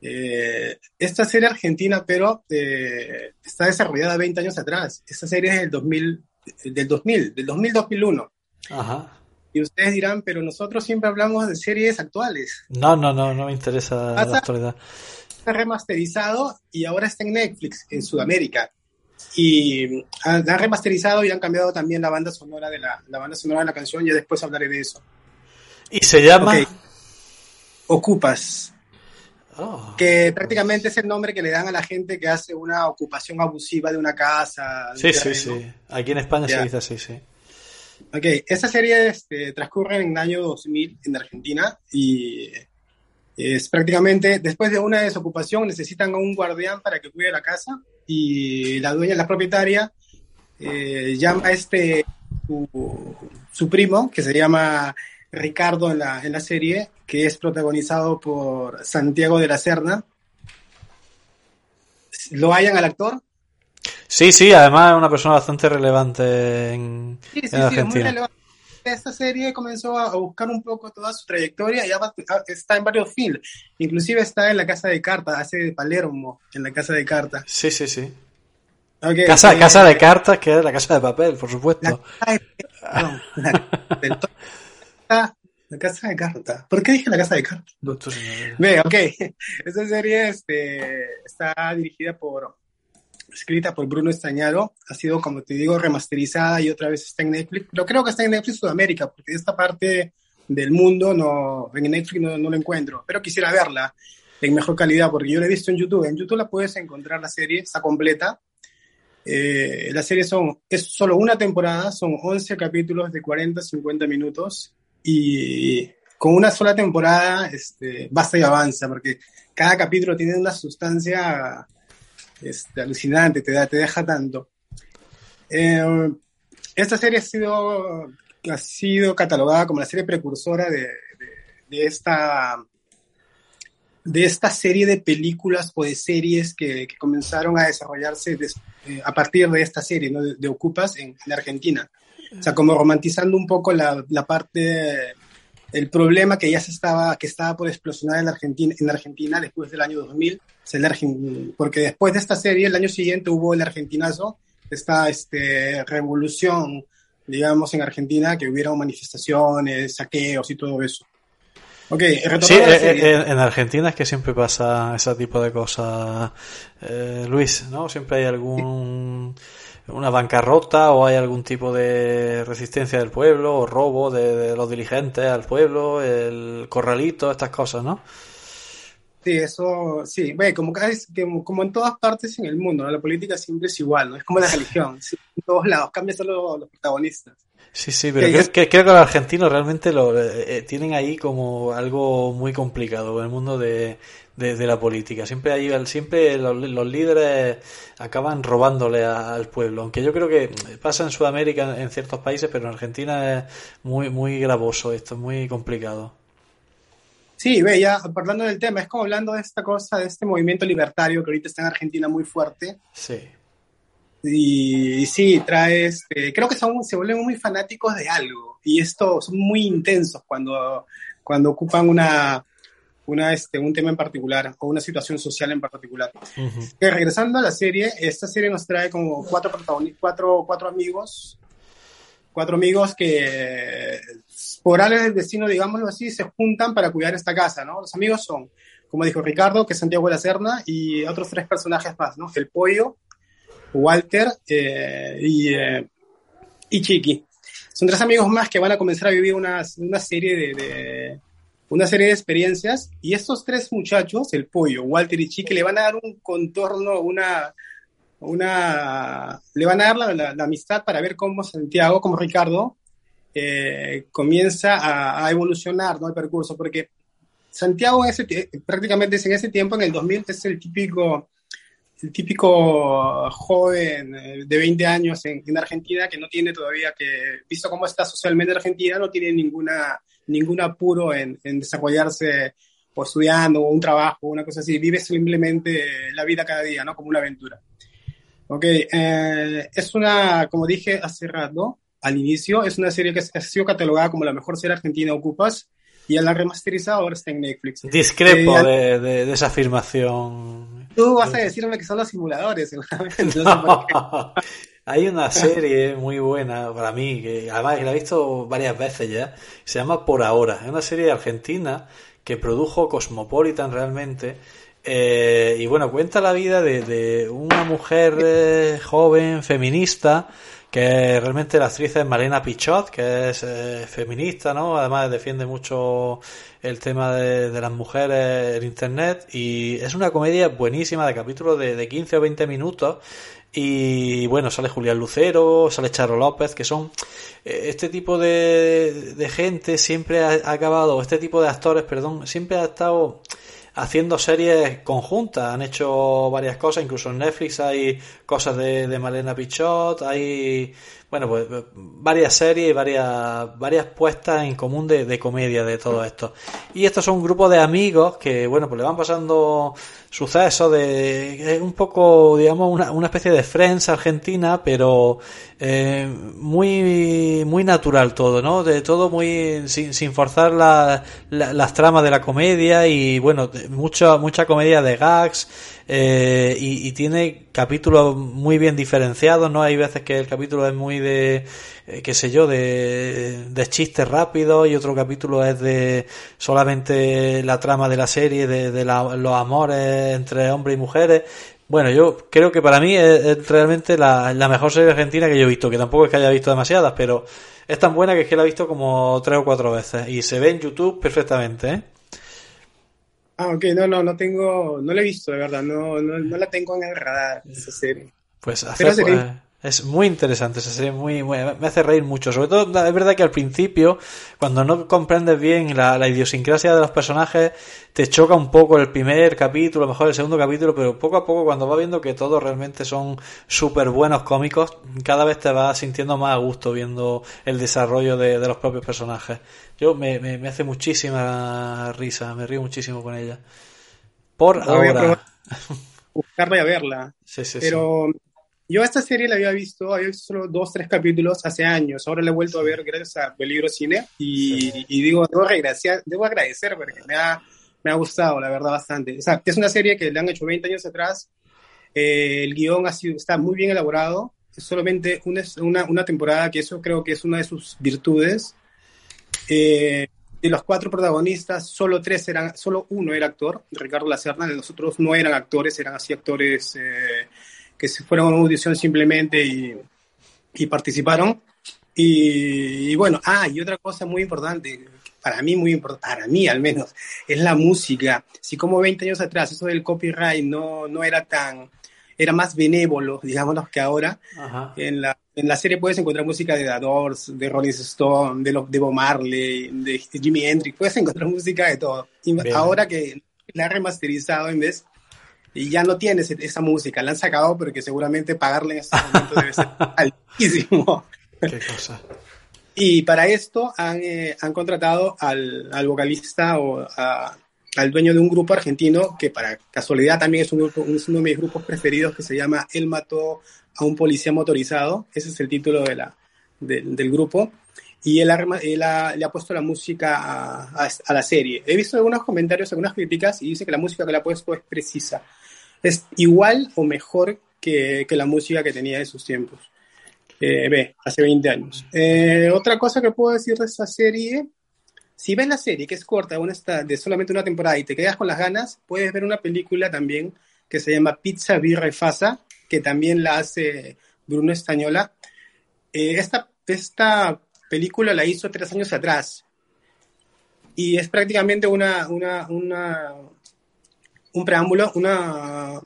Eh, esta serie argentina, pero eh, está desarrollada 20 años atrás. Esta serie es del 2000, del 2000, del 2000-2001. Ajá. Y ustedes dirán, pero nosotros siempre hablamos de series actuales. No, no, no, no me interesa la Pasa- actualidad. Está remasterizado y ahora está en Netflix, en Sudamérica. Y han han remasterizado y han cambiado también la banda sonora de la, la banda sonora de la canción. Ya después hablaré de eso. Y se llama. Ocupas, Oh, que prácticamente es el nombre que le dan a la gente que hace una ocupación abusiva de una casa. de un sí, sí, sí. Aquí en España se dice así, sí. Ok, esta serie este, transcurre en el año 2000 en Argentina y es prácticamente después de una desocupación necesitan a un guardián para que cuide la casa y la dueña, la propietaria, eh, llama a este su, su primo que se llama Ricardo en la, en la serie, que es protagonizado por Santiago de la Serna. ¿Lo hayan al actor? Sí, sí, además es una persona bastante relevante en, Sí, sí, en sí, es muy Argentina. relevante. Esta serie comenzó a buscar un poco toda su trayectoria y está en varios films. Inclusive está en La Casa de Carta, hace de Palermo en La Casa de Carta. Sí, sí, sí. Casa, eh, casa de cartas, que es la casa de papel, por supuesto. La la- Ah, La Casa de Carta. ¿Por qué dije La Casa de Carta? Señor. Ve, ok. Esta serie este, está dirigida por, escrita por Bruno Estañaro. Ha sido, como te digo, remasterizada y otra vez está en Netflix. Pero creo que está en Netflix Sudamérica, porque esta parte del mundo no, en Netflix no, no la encuentro. Pero quisiera verla en mejor calidad, porque yo la he visto en YouTube. En YouTube la puedes encontrar la serie, está completa. Eh, la serie son, es solo una temporada, son 11 capítulos de 40, 50 minutos y con una sola temporada este, basta y avanza porque cada capítulo tiene una sustancia este, alucinante, te, da, te deja tanto. Eh, esta serie ha sido, ha sido catalogada como la serie precursora de, de, de esta de esta serie de películas o de series que, que comenzaron a desarrollarse des, eh, a partir de esta serie ¿no? de, de, Ocupas en, en, Argentina. O sea, como romantizando un poco la, la parte, el problema que ya se estaba, que estaba por explosionar en Argentina, en Argentina después del año 2000, o sea, el Argen, porque después de esta serie, el año siguiente hubo el argentinazo, esta este, revolución, digamos, en Argentina, que hubieron manifestaciones, saqueos y todo eso. Okay, sí, en, en, Argentina es que siempre pasa ese tipo de cosas, eh, Luis, ¿no? Siempre hay algún una bancarrota o hay algún tipo de resistencia del pueblo o robo de, de los dirigentes al pueblo, el corralito, estas cosas, ¿no? Sí, eso, sí, ve, como, como en todas partes en el mundo, ¿no? la política siempre es igual, ¿no? Es como la religión, sí, en todos lados, cambian solo los protagonistas. Sí, sí, pero creo, que, creo que los argentinos realmente lo eh, eh, tienen ahí como algo muy complicado en el mundo de, de, de la política. Siempre hay, siempre los, los, líderes acaban robándole a, al pueblo, aunque yo creo que pasa en Sudamérica en ciertos países, pero en Argentina es muy muy gravoso esto, es muy complicado. Sí, ve, ya hablando del tema, es como hablando de esta cosa, de este movimiento libertario que ahorita está en Argentina muy fuerte. Sí. Y, y, sí, trae este, creo que son, se vuelven muy fanáticos de algo y esto son muy intensos cuando, cuando ocupan una, una, este, un tema en particular o una situación social en particular. Uh -huh. que regresando a la serie, esta serie nos trae como cuatro cuatro, cuatro amigos, cuatro amigos que por áreas del destino, digámoslo así, se juntan para cuidar esta casa, ¿no? Los amigos son, como dijo Ricardo, que es Santiago de la Serna, y otros tres personajes más, ¿no? El pollo, Walter eh, y, eh, y, Chiqui. Son tres amigos más que van a comenzar a vivir una, una, serie de, de, una serie de experiencias y estos tres muchachos, el pollo, Walter y Chiqui, le van a dar un contorno, una, una le van a dar la, la, amistad para ver cómo Santiago, como Ricardo, eh, comienza a, evolucionar ¿no? el percurso, porque Santiago en ese, prácticamente es en ese tiempo, en el 2000, es el típico el típico joven eh, de 20 años en, en, Argentina que no tiene todavía que, visto cómo está socialmente Argentina, no tiene ninguna, ningún apuro en, en desarrollarse o estudiando o un trabajo, una cosa así, vive simplemente la vida cada día, ¿no? Como una aventura. Ok, eh, es una, como dije hace rato, al inicio, es una serie que ha sido catalogada como la mejor serie argentina Ocupas, y a la remasterizada ahora está en Netflix. Discrepo eh, de, de, de, esa afirmación. Tú vas a decirme que son los simuladores. no. Hay una serie muy buena para mí, que además la he visto varias veces ya, se llama Por Ahora. Es una serie argentina que produjo Cosmopolitan realmente. Eh, y bueno, cuenta la vida de, de una mujer eh, joven, feminista, que realmente la actriz es Malena Pichot, que es eh, feminista, ¿no? Además defiende mucho el tema de, de, las mujeres en Internet y es una comedia buenísima de capítulos de, de 15 o 20 minutos y bueno, sale Julián Lucero, sale Charo López, que son eh, este tipo de, de gente siempre ha, ha acabado, este tipo de actores, perdón, siempre ha estado haciendo series conjuntas. Han hecho varias cosas, incluso en Netflix hay cosas de, de Malena Pichot, hay, bueno, pues varias series y varias, varias puestas en común de, de, comedia de todo esto. Y estos son un grupo de amigos que, bueno, pues le van pasando sucesos de, un poco, digamos, una, una especie de Friends argentina, pero eh, muy, muy natural todo, ¿no? De todo muy, sin, sin forzar la, la, las tramas de la comedia y, bueno, mucha, mucha comedia de gags, eh, y, tiene capítulos muy bien diferenciados, ¿no? Hay veces que el capítulo es muy de, eh, qué sé yo, de, chistes rápidos y otro capítulo es de solamente la trama de la serie, de, de la, los amores entre hombres y mujeres. Bueno, yo creo que para mí es, es realmente la, la, mejor serie argentina que yo he visto, que tampoco es que haya visto demasiadas, pero es tan buena que es que la he visto como tres o cuatro veces y se ve en YouTube perfectamente, ¿eh? Ah, ok, no, no, no tengo, no la he visto, de verdad, no, no, no la tengo en el radar, esa serie. Pues hacer, pues, es muy interesante esa serie, muy, muy- me hace reír mucho. Sobre todo, es verdad que al principio, cuando no comprendes bien la, la idiosincrasia de los personajes, te choca un poco el primer capítulo, a lo mejor el segundo capítulo, pero poco a poco, cuando vas viendo que todos realmente son súper buenos cómicos, cada vez te vas sintiendo más a gusto viendo el desarrollo de, de los propios personajes. Yo me, me, me hace muchísima risa, me río muchísimo con ella. Por a ahora. buscarla y verla. Sí, sí, sí. Pero yo esta serie la había visto, había visto solo dos, tres capítulos hace años. Ahora la he vuelto a ver gracias a Peligro Cine y, y digo, debo agradecer, debo agradecer porque me ha, me ha gustado, la verdad, bastante. O sea, es una serie que le han hecho 20 años atrás. Eh, el guion ha sido, está muy bien elaborado. Es solamente una, una, una temporada que eso creo que es una de sus virtudes. Eh, de los cuatro protagonistas, solo tres eran, solo uno era actor, Ricardo Lacerna, los otros no eran actores, eran así actores eh, que se fueron a una audición simplemente y, participaron. Y, y bueno, ah, y otra cosa muy importante, para mí muy importante, para mí al menos, es la música. Si como 20 años atrás eso del copyright no, no era tan, era más benévolo, digámoslo, que ahora, Ajá. en la, en la serie puedes encontrar música de The Doors, de Rolling Stone, de, lo, de Bob Marley, de Jimi Hendrix, puedes encontrar música de todo. Y Bien. ahora que la han remasterizado en vez, y ya no tienes esa música, la han sacado porque seguramente pagarle en este momento debe ser altísimo. Qué cosa. Y para esto han, eh, han contratado al, al vocalista o a- al dueño de un grupo argentino que para casualidad también es, un grupo, es uno de mis grupos preferidos que se llama Él mató a un policía motorizado. Ese es el título de la, de- del grupo. Y él, ha, rema- él ha- le ha puesto la música a, a- a la serie. He visto algunos comentarios, algunas críticas y dice que la música que le ha puesto es precisa. Es igual o mejor que, que la música que tenía en sus tiempos. Eh, ve, hace 20 años. Eh, otra cosa que puedo decir de esta serie, si ves la serie, que es corta, una está de solamente una temporada y te quedas con las ganas, puedes ver una película también que se llama Pizza, Birra y Fasa, que también la hace Bruno Estañola. Eh, esta, esta película la hizo tres años atrás y es prácticamente una, una, un preámbulo, una,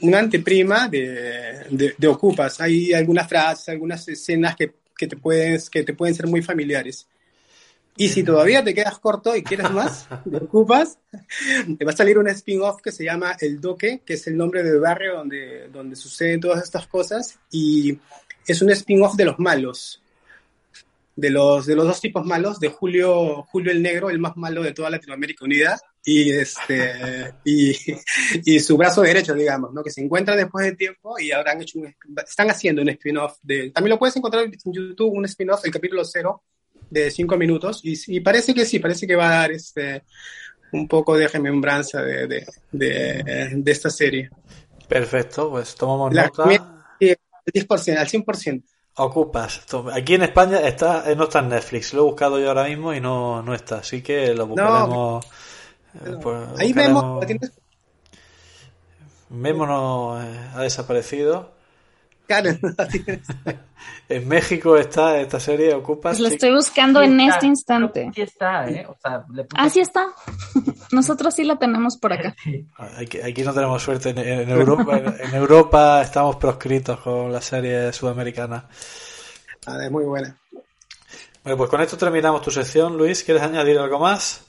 una anteprima de, de, de Ocupas. Hay algunas frases, algunas escenas que, que, te pueden, que te pueden ser muy familiares. Y si todavía te quedas corto y quieres más de Ocupas, te va a salir un spin-off que se llama El Doque, que es el nombre del barrio donde, donde suceden todas estas cosas. Y es un spin-off de los malos. De los, de los dos tipos malos, de Julio, Julio el Negro, el más malo de toda Latinoamérica Unida, y, este, y, y su brazo derecho, digamos, ¿no? que se encuentran después de tiempo y han hecho un, están haciendo un spin-off. También lo puedes encontrar en YouTube, un spin-off, el capítulo cero, de cinco minutos, y, y parece que sí, parece que va a dar este, un poco de remembranza de, de, de, de esta serie. Perfecto, pues tomamos La- nota. al 10%, al 100%. Ocupas. Aquí en España está, eh, no está en Netflix. Lo he buscado yo ahora mismo y no, no está. Así que lo buscaremos. eh, pues, Ahí buscaremos- vemos, Memo no eh, ha desaparecido. tienes. En México está esta serie Ocupas. Pues lo estoy buscando Sí en está, este instante. Sí está, ¿eh? O sea, le puse- Ah, sí está. Nosotros sí la tenemos por acá. Aquí, aquí no tenemos suerte. En, en Europa, en, en Europa estamos proscritos con la serie sudamericana. Ah, es muy buena. Bueno, pues con esto terminamos tu sección. Luis, ¿quieres añadir algo más?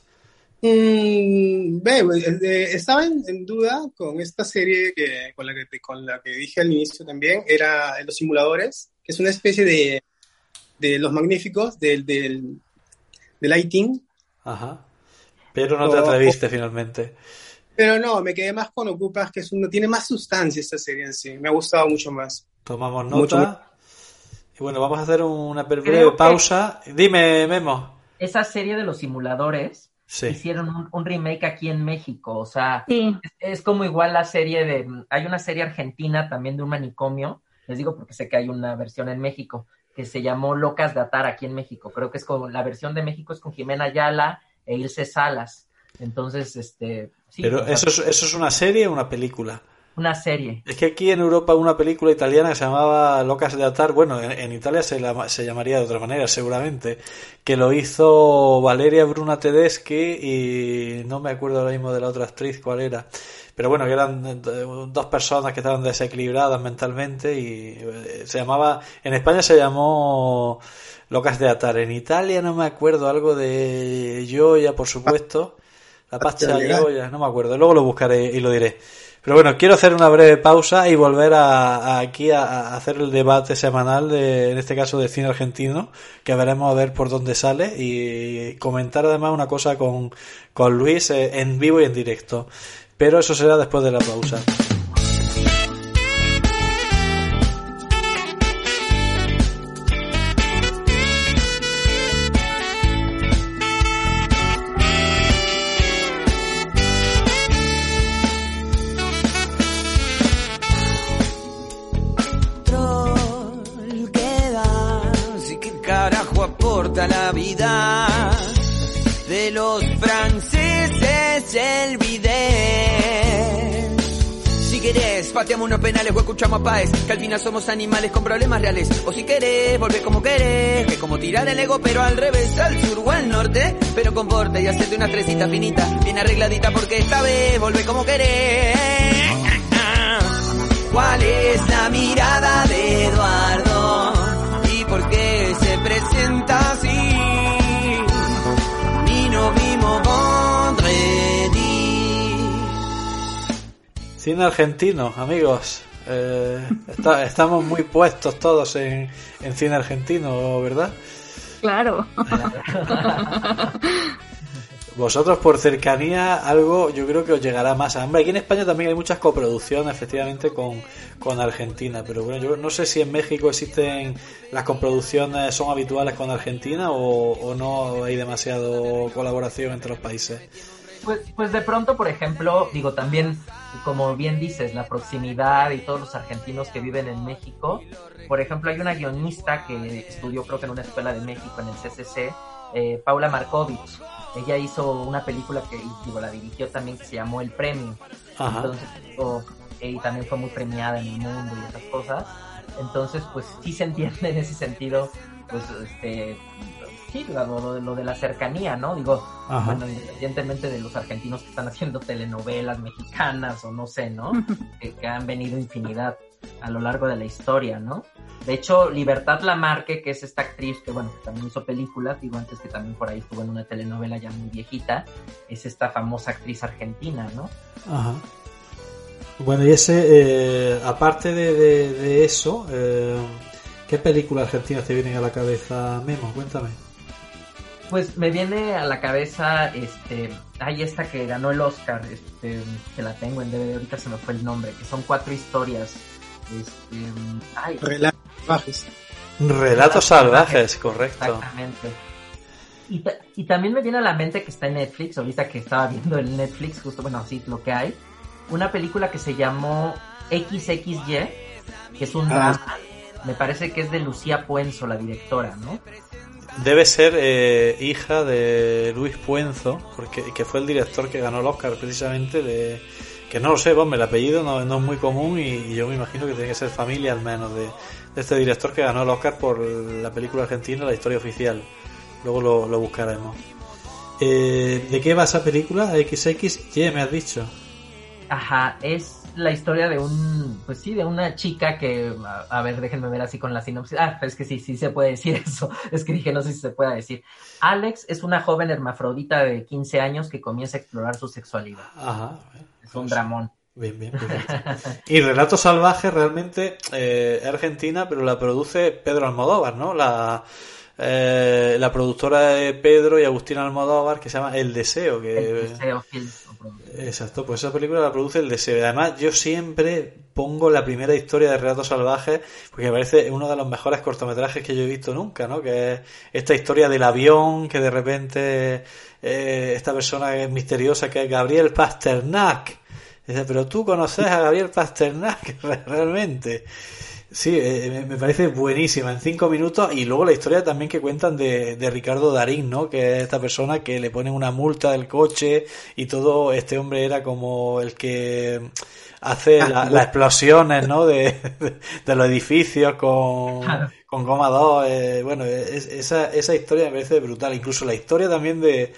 Mm, ve, eh, estaba en, en duda con esta serie que, con, la que, te- con la que dije al inicio también, era Los Simuladores, que es una especie de, de Los Magníficos, del, del, del Ajá. Pero no te O- atreviste finalmente. pero no, me quedé más con Ocupas, que es uno, tiene más sustancia esta serie en sí, me ha gustado mucho más. Tomamos Mucho, nota. Y bueno, vamos a hacer una breve Creo que- pausa. Dime, Memo. Esa serie de los simuladores Sí. hicieron un, un remake aquí en México. O sea, Sí. es, es como igual la serie de. Hay una serie argentina también de un manicomio. Les digo porque sé que hay una versión en México que se llamó Locas de Atar aquí en México. Creo que es con la versión de México es con Jimena Ayala e Ilse Salas. Entonces, este. Sí, Pero eso es, eso es una serie o una película. Una serie. Es que aquí en Europa una película italiana que se llamaba Locas de Atar, bueno, en, en Italia se, la- se llamaría de otra manera seguramente, que lo hizo Valeria Bruna Tedeschi y no me acuerdo ahora mismo de la otra actriz cuál era, pero bueno, que eran eh, dos personas que estaban desequilibradas mentalmente y eh, se llamaba, en España se llamó Locas de Atar, en Italia no me acuerdo, algo de Joya, por supuesto, la pasta Joya, no me acuerdo, luego lo buscaré y lo diré. Pero bueno, quiero hacer una breve pausa y volver a, aquí a, a hacer el debate semanal de, en este caso de cine argentino, que veremos a ver por dónde sale y comentar además una cosa con, con Luis eh, en vivo y en directo. Pero eso será después de la pausa. De los franceses el. Si querés, pateamos unos penales o escuchamos a Paez, que al final somos animales con problemas reales. O si querés, volver como querés, que como tirar el ego pero al revés, al sur o al norte, pero con porte y hacerte una tresita finita, bien arregladita porque esta vez volvé como querés. ¿Cuál es la mirada de Eduardo? ¿Y por qué se presenta así? Cine argentino, amigos. Eh, está- estamos muy puestos todos en, en cine argentino, ¿verdad? Claro. Vosotros por cercanía algo yo creo que os llegará más. Hombre, aquí en España también hay muchas coproducciones efectivamente con, con Argentina, pero bueno, yo no sé si en México existen las coproducciones son habituales con Argentina o, o no hay demasiado colaboración entre los países. Pues, pues de pronto, por ejemplo, digo también, como bien dices, la proximidad y todos los argentinos que viven en México. Por ejemplo, hay una guionista que estudió creo que en una escuela de México, en el CCC, eh, Paula Markovich. Ella hizo una película que digo, la dirigió también que se llamó El Premio. Ajá. Entonces, o- y también fue muy premiada en el mundo y esas cosas. Entonces, pues sí se entiende en ese sentido, pues este, sí, lo, lo- lo de la cercanía, ¿no? Digo, Ajá. bueno, independientemente de los argentinos que están haciendo telenovelas mexicanas o no sé, ¿no? que, que han venido infinidad a lo largo de la historia, ¿no? De hecho, Libertad Lamarque, que es esta actriz que, bueno, que también hizo películas, digo antes que también por ahí estuvo en una telenovela ya muy viejita, es esta famosa actriz argentina, ¿no? Ajá. Bueno, y ese, eh, aparte de, de- de eso, eh, ¿qué películas argentinas te vienen a la cabeza, Memo? Cuéntame. Pues me viene a la cabeza, este, hay esta que ganó el Oscar, este, que la tengo en DVD, ahorita se me fue el nombre, que son cuatro historias, este, ay, Relatos salvajes. Relatos salvajes, correcto. Exactamente. Y, ta- y también me viene a la mente que está en Netflix, ahorita que estaba viendo el Netflix, justo, bueno, sí, lo que hay, una película que se llamó XXY, que es un Ah. drama, me parece que es de Lucía Puenzo, la directora, ¿no? Debe ser eh, hija de Luis Puenzo, porque que fue el director que ganó el Oscar precisamente de que no lo sé, hombre, el apellido no, es muy común y, yo me imagino que tiene que ser familia al menos de, este director que ganó el Oscar por la película argentina La historia oficial. Luego lo, buscaremos. Eh, ¿De qué va esa película? XX, ¿qué me has dicho? Ajá, es la historia de un, pues sí, de una chica que, a, a ver, déjenme ver así con la sinopsis. Ah, es que sí, sí se puede decir eso. Es que dije, no sé si se pueda decir. Alex es una joven hermafrodita de 15 años que comienza a explorar su sexualidad. Ajá. Es un dramón. Bien, bien, perfecto. Y Relato Salvaje realmente eh, argentina, pero la produce Pedro Almodóvar, ¿no? La, eh, la productora de Pedro y Agustín Almodóvar que se llama El Deseo. Que, El deseo. Exacto, pues esa película la produce El Deseo. Y además, yo siempre pongo la primera historia de Relatos Salvajes porque me parece uno de los mejores cortometrajes que yo he visto nunca, ¿no? Que es esta historia del avión que de repente eh, esta persona que es misteriosa que es Gabriel Pasternak. Dice, pero tú conoces a Gabriel Pasternak realmente. Sí, eh, me- me parece buenísima en cinco minutos y luego la historia también que cuentan de, de Ricardo Darín, ¿no? Que es esta persona que le ponen una multa del coche y todo, este hombre era como el que hace la- las explosiones, ¿no? De, de los edificios con, con goma 2, eh, bueno, es- esa, esa historia me parece brutal, incluso la historia también de,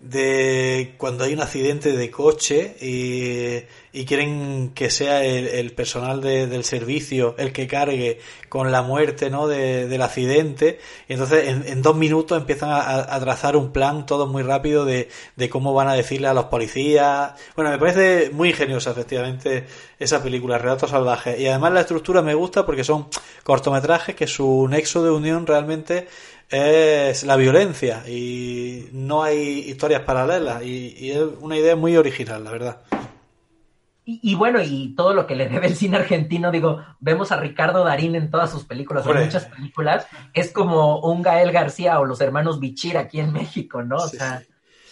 de cuando hay un accidente de coche y, y quieren que sea el, personal de- del servicio el que cargue con la muerte ¿no? de- del accidente y entonces en, en dos minutos empiezan a, a trazar un plan todo muy rápido de, de cómo van a decirle a los policías bueno me parece muy ingeniosa efectivamente esa película Relatos Salvajes y además la estructura me gusta porque son cortometrajes que su nexo de unión realmente es la violencia y no hay historias paralelas y es una idea muy original, la verdad. Y, y bueno, y todo lo que le debe el cine argentino, digo, vemos a Ricardo Darín en todas sus películas, en muchas películas, es como un Gael García o los hermanos Bichir aquí en México, ¿no? O Sí, sea,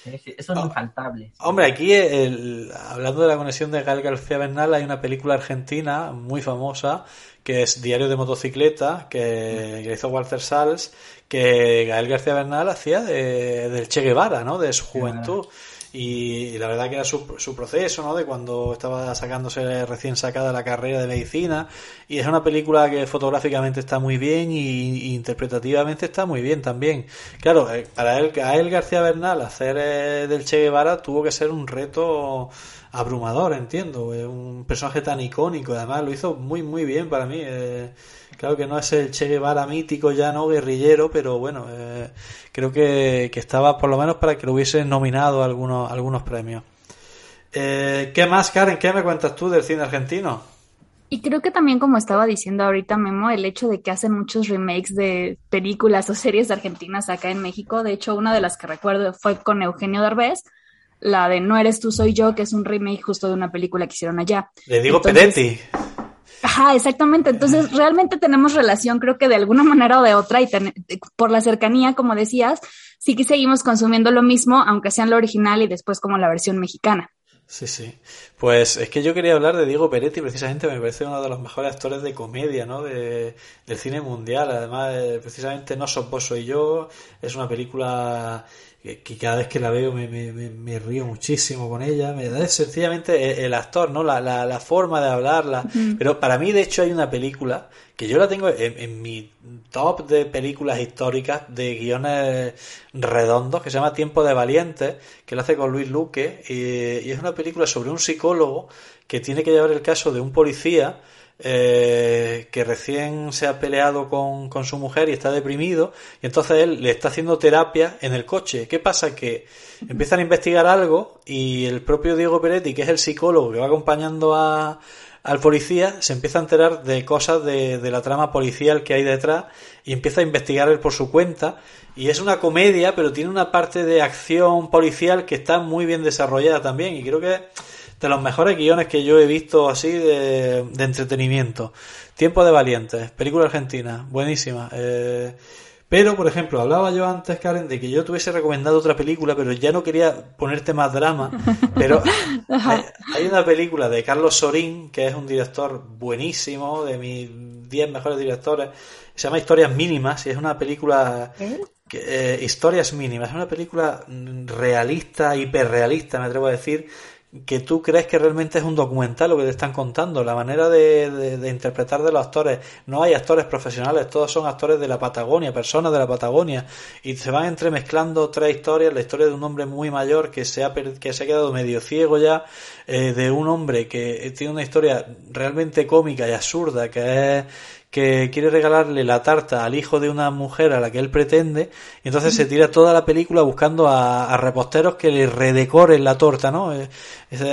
sí, sí, son infaltables. Hombre, aquí el- hablando de la conexión de Gael García Bernal, hay una película argentina muy famosa que es Diario de motocicleta, que, que hizo Walter Sals, que Gael García Bernal hacía de- del Che Guevara, ¿no? De su juventud. Y la verdad que era su, su proceso, ¿no? De cuando estaba sacándose recién sacada la carrera de medicina. Y es una película que fotográficamente está muy bien y, interpretativamente está muy bien también. Claro, eh, para él, a él García Bernal hacer eh, del Che Guevara tuvo que ser un reto abrumador, entiendo. eh, un personaje tan icónico, además lo hizo muy, muy bien para mí. eh, claro que no es el Che Guevara mítico ya, no guerrillero, pero bueno, eh, creo que, que estaba por lo menos para que lo hubiesen nominado a algunos, algunos premios. Eh, ¿Qué más, Karen? ¿Qué me cuentas tú del cine argentino? Y creo que también, como estaba diciendo ahorita Memo, el hecho de que hacen muchos remakes de películas o series argentinas acá en México. De hecho, una de las que recuerdo fue con Eugenio Derbez, la de No eres tú, soy yo, que es un remake justo de una película que hicieron allá. Le digo Entonces- Peretti. Ajá, exactamente. Entonces, realmente tenemos relación, creo que de alguna manera o de otra, y ten- por la cercanía, como decías, sí que seguimos consumiendo lo mismo, aunque sea en lo original y después como la versión mexicana. Sí, sí. Pues es que yo quería hablar de Diego Peretti, precisamente me parece uno de los mejores actores de comedia, ¿no? De, del cine mundial. Además, eh, precisamente No sos vos, soy yo. Es una película que, cada vez que la veo me, me, me, me río muchísimo con ella. Me da sencillamente el, el actor, ¿no? La, la, la forma de hablarla. Pero para mí, de hecho, hay una película que yo la tengo en, en mi top de películas históricas de guiones redondos que se llama Tiempo de Valientes, que lo hace con Luis Luque, y, y es una película sobre un psicólogo que tiene que llevar el caso de un policía eh, que recién se ha peleado con, con su mujer y está deprimido, y entonces él le está haciendo terapia en el coche. ¿Qué pasa? Que empiezan a investigar algo y el propio Diego Peretti, que es el psicólogo que va acompañando a, al policía, se empieza a enterar de cosas de, de la trama policial que hay detrás y empieza a investigar él por su cuenta. Y es una comedia, pero tiene una parte de acción policial que está muy bien desarrollada también. Y creo que de los mejores guiones que yo he visto así de, de entretenimiento. Tiempo de Valientes, película argentina, buenísima. Eh, pero, por ejemplo, hablaba yo antes, Karen, de que yo tuviese recomendado otra película, pero ya no quería ponerte más drama. Pero hay, hay una película de Carlos Sorín, que es un director buenísimo, de mis 10 mejores directores, se llama Historias Mínimas, y es una película... que, eh, Historias Mínimas, es una película mm, realista, hiperrealista, me atrevo a decir, que tú crees que realmente es un documental lo que te están contando, la manera de, de- de interpretar de los actores. No hay actores profesionales, todos son actores de la Patagonia, personas de la Patagonia, y se van entremezclando tres historias, la historia de un hombre muy mayor que se ha, que se ha quedado medio ciego ya, eh, de un hombre que tiene una historia realmente cómica y absurda, que es que quiere regalarle la tarta al hijo de una mujer a la que él pretende, y entonces se tira toda la película buscando a, a reposteros que le redecoren la torta, ¿no? Eh,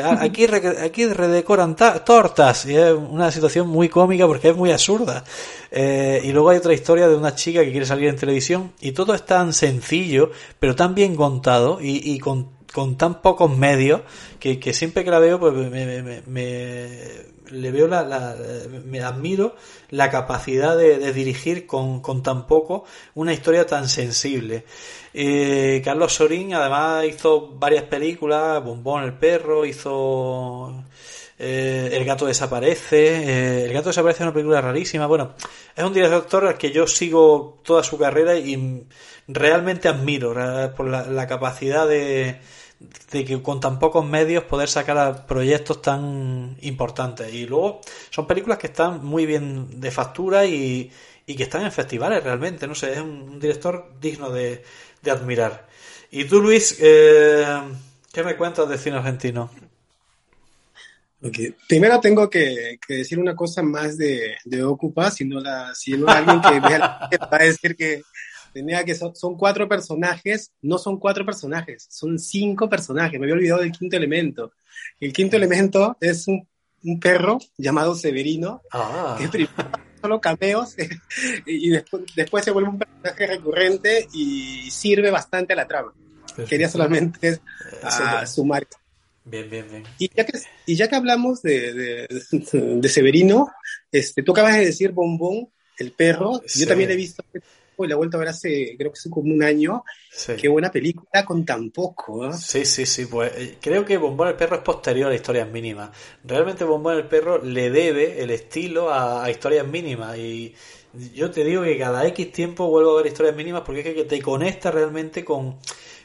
"Ah, aquí, re- aquí redecoran ta- tortas, y es una situación muy cómica porque es muy absurda. Eh, y luego hay otra historia de una chica que quiere salir en televisión, y todo es tan sencillo, pero tan bien contado, y, y con, con tan pocos medios, que, que siempre que la veo, pues me, me- me- me- le veo la, me admiro la capacidad de, de dirigir con, con tan poco una historia tan sensible. Eh, Carlos Sorín además hizo varias películas, Bombón el perro, hizo eh, El gato desaparece, eh, El gato desaparece es una película rarísima, bueno, es un director al que yo sigo toda su carrera y realmente admiro por la, la capacidad de, de que con tan pocos medios poder sacar a proyectos tan importantes. Y luego son películas que están muy bien de factura y, y que están en festivales realmente. No sé, es un, director digno de, de admirar. Y tú, Luis, eh, ¿qué me cuentas de cine argentino? Primero tengo que, decir una cosa más de, de Ocupa, si no, la, si no alguien que vea va a decir que tenía que son, son cuatro personajes, no son cuatro personajes, son cinco personajes, me había olvidado del quinto elemento. El quinto elemento es un, un perro llamado Severino, Ah, que primero solo cameos y después, después se vuelve un personaje recurrente y sirve bastante a la trama. Quería solamente ah, sumar. bien, bien, bien. Y ya que, y ya que hablamos de, de, de Severino, este, tú acabas de decir Bombón, el perro. Sí. Yo también he visto y la he vuelto a ver hace, creo que hace como un año. Sí. Qué buena película con tan poco. ¿eh? Sí, sí, sí, pues eh, creo que Bombón el Perro es posterior a Historias Mínimas. Realmente Bombón el Perro le debe el estilo a, a Historias Mínimas y yo te digo que cada X tiempo vuelvo a ver Historias Mínimas porque es que te conecta realmente con,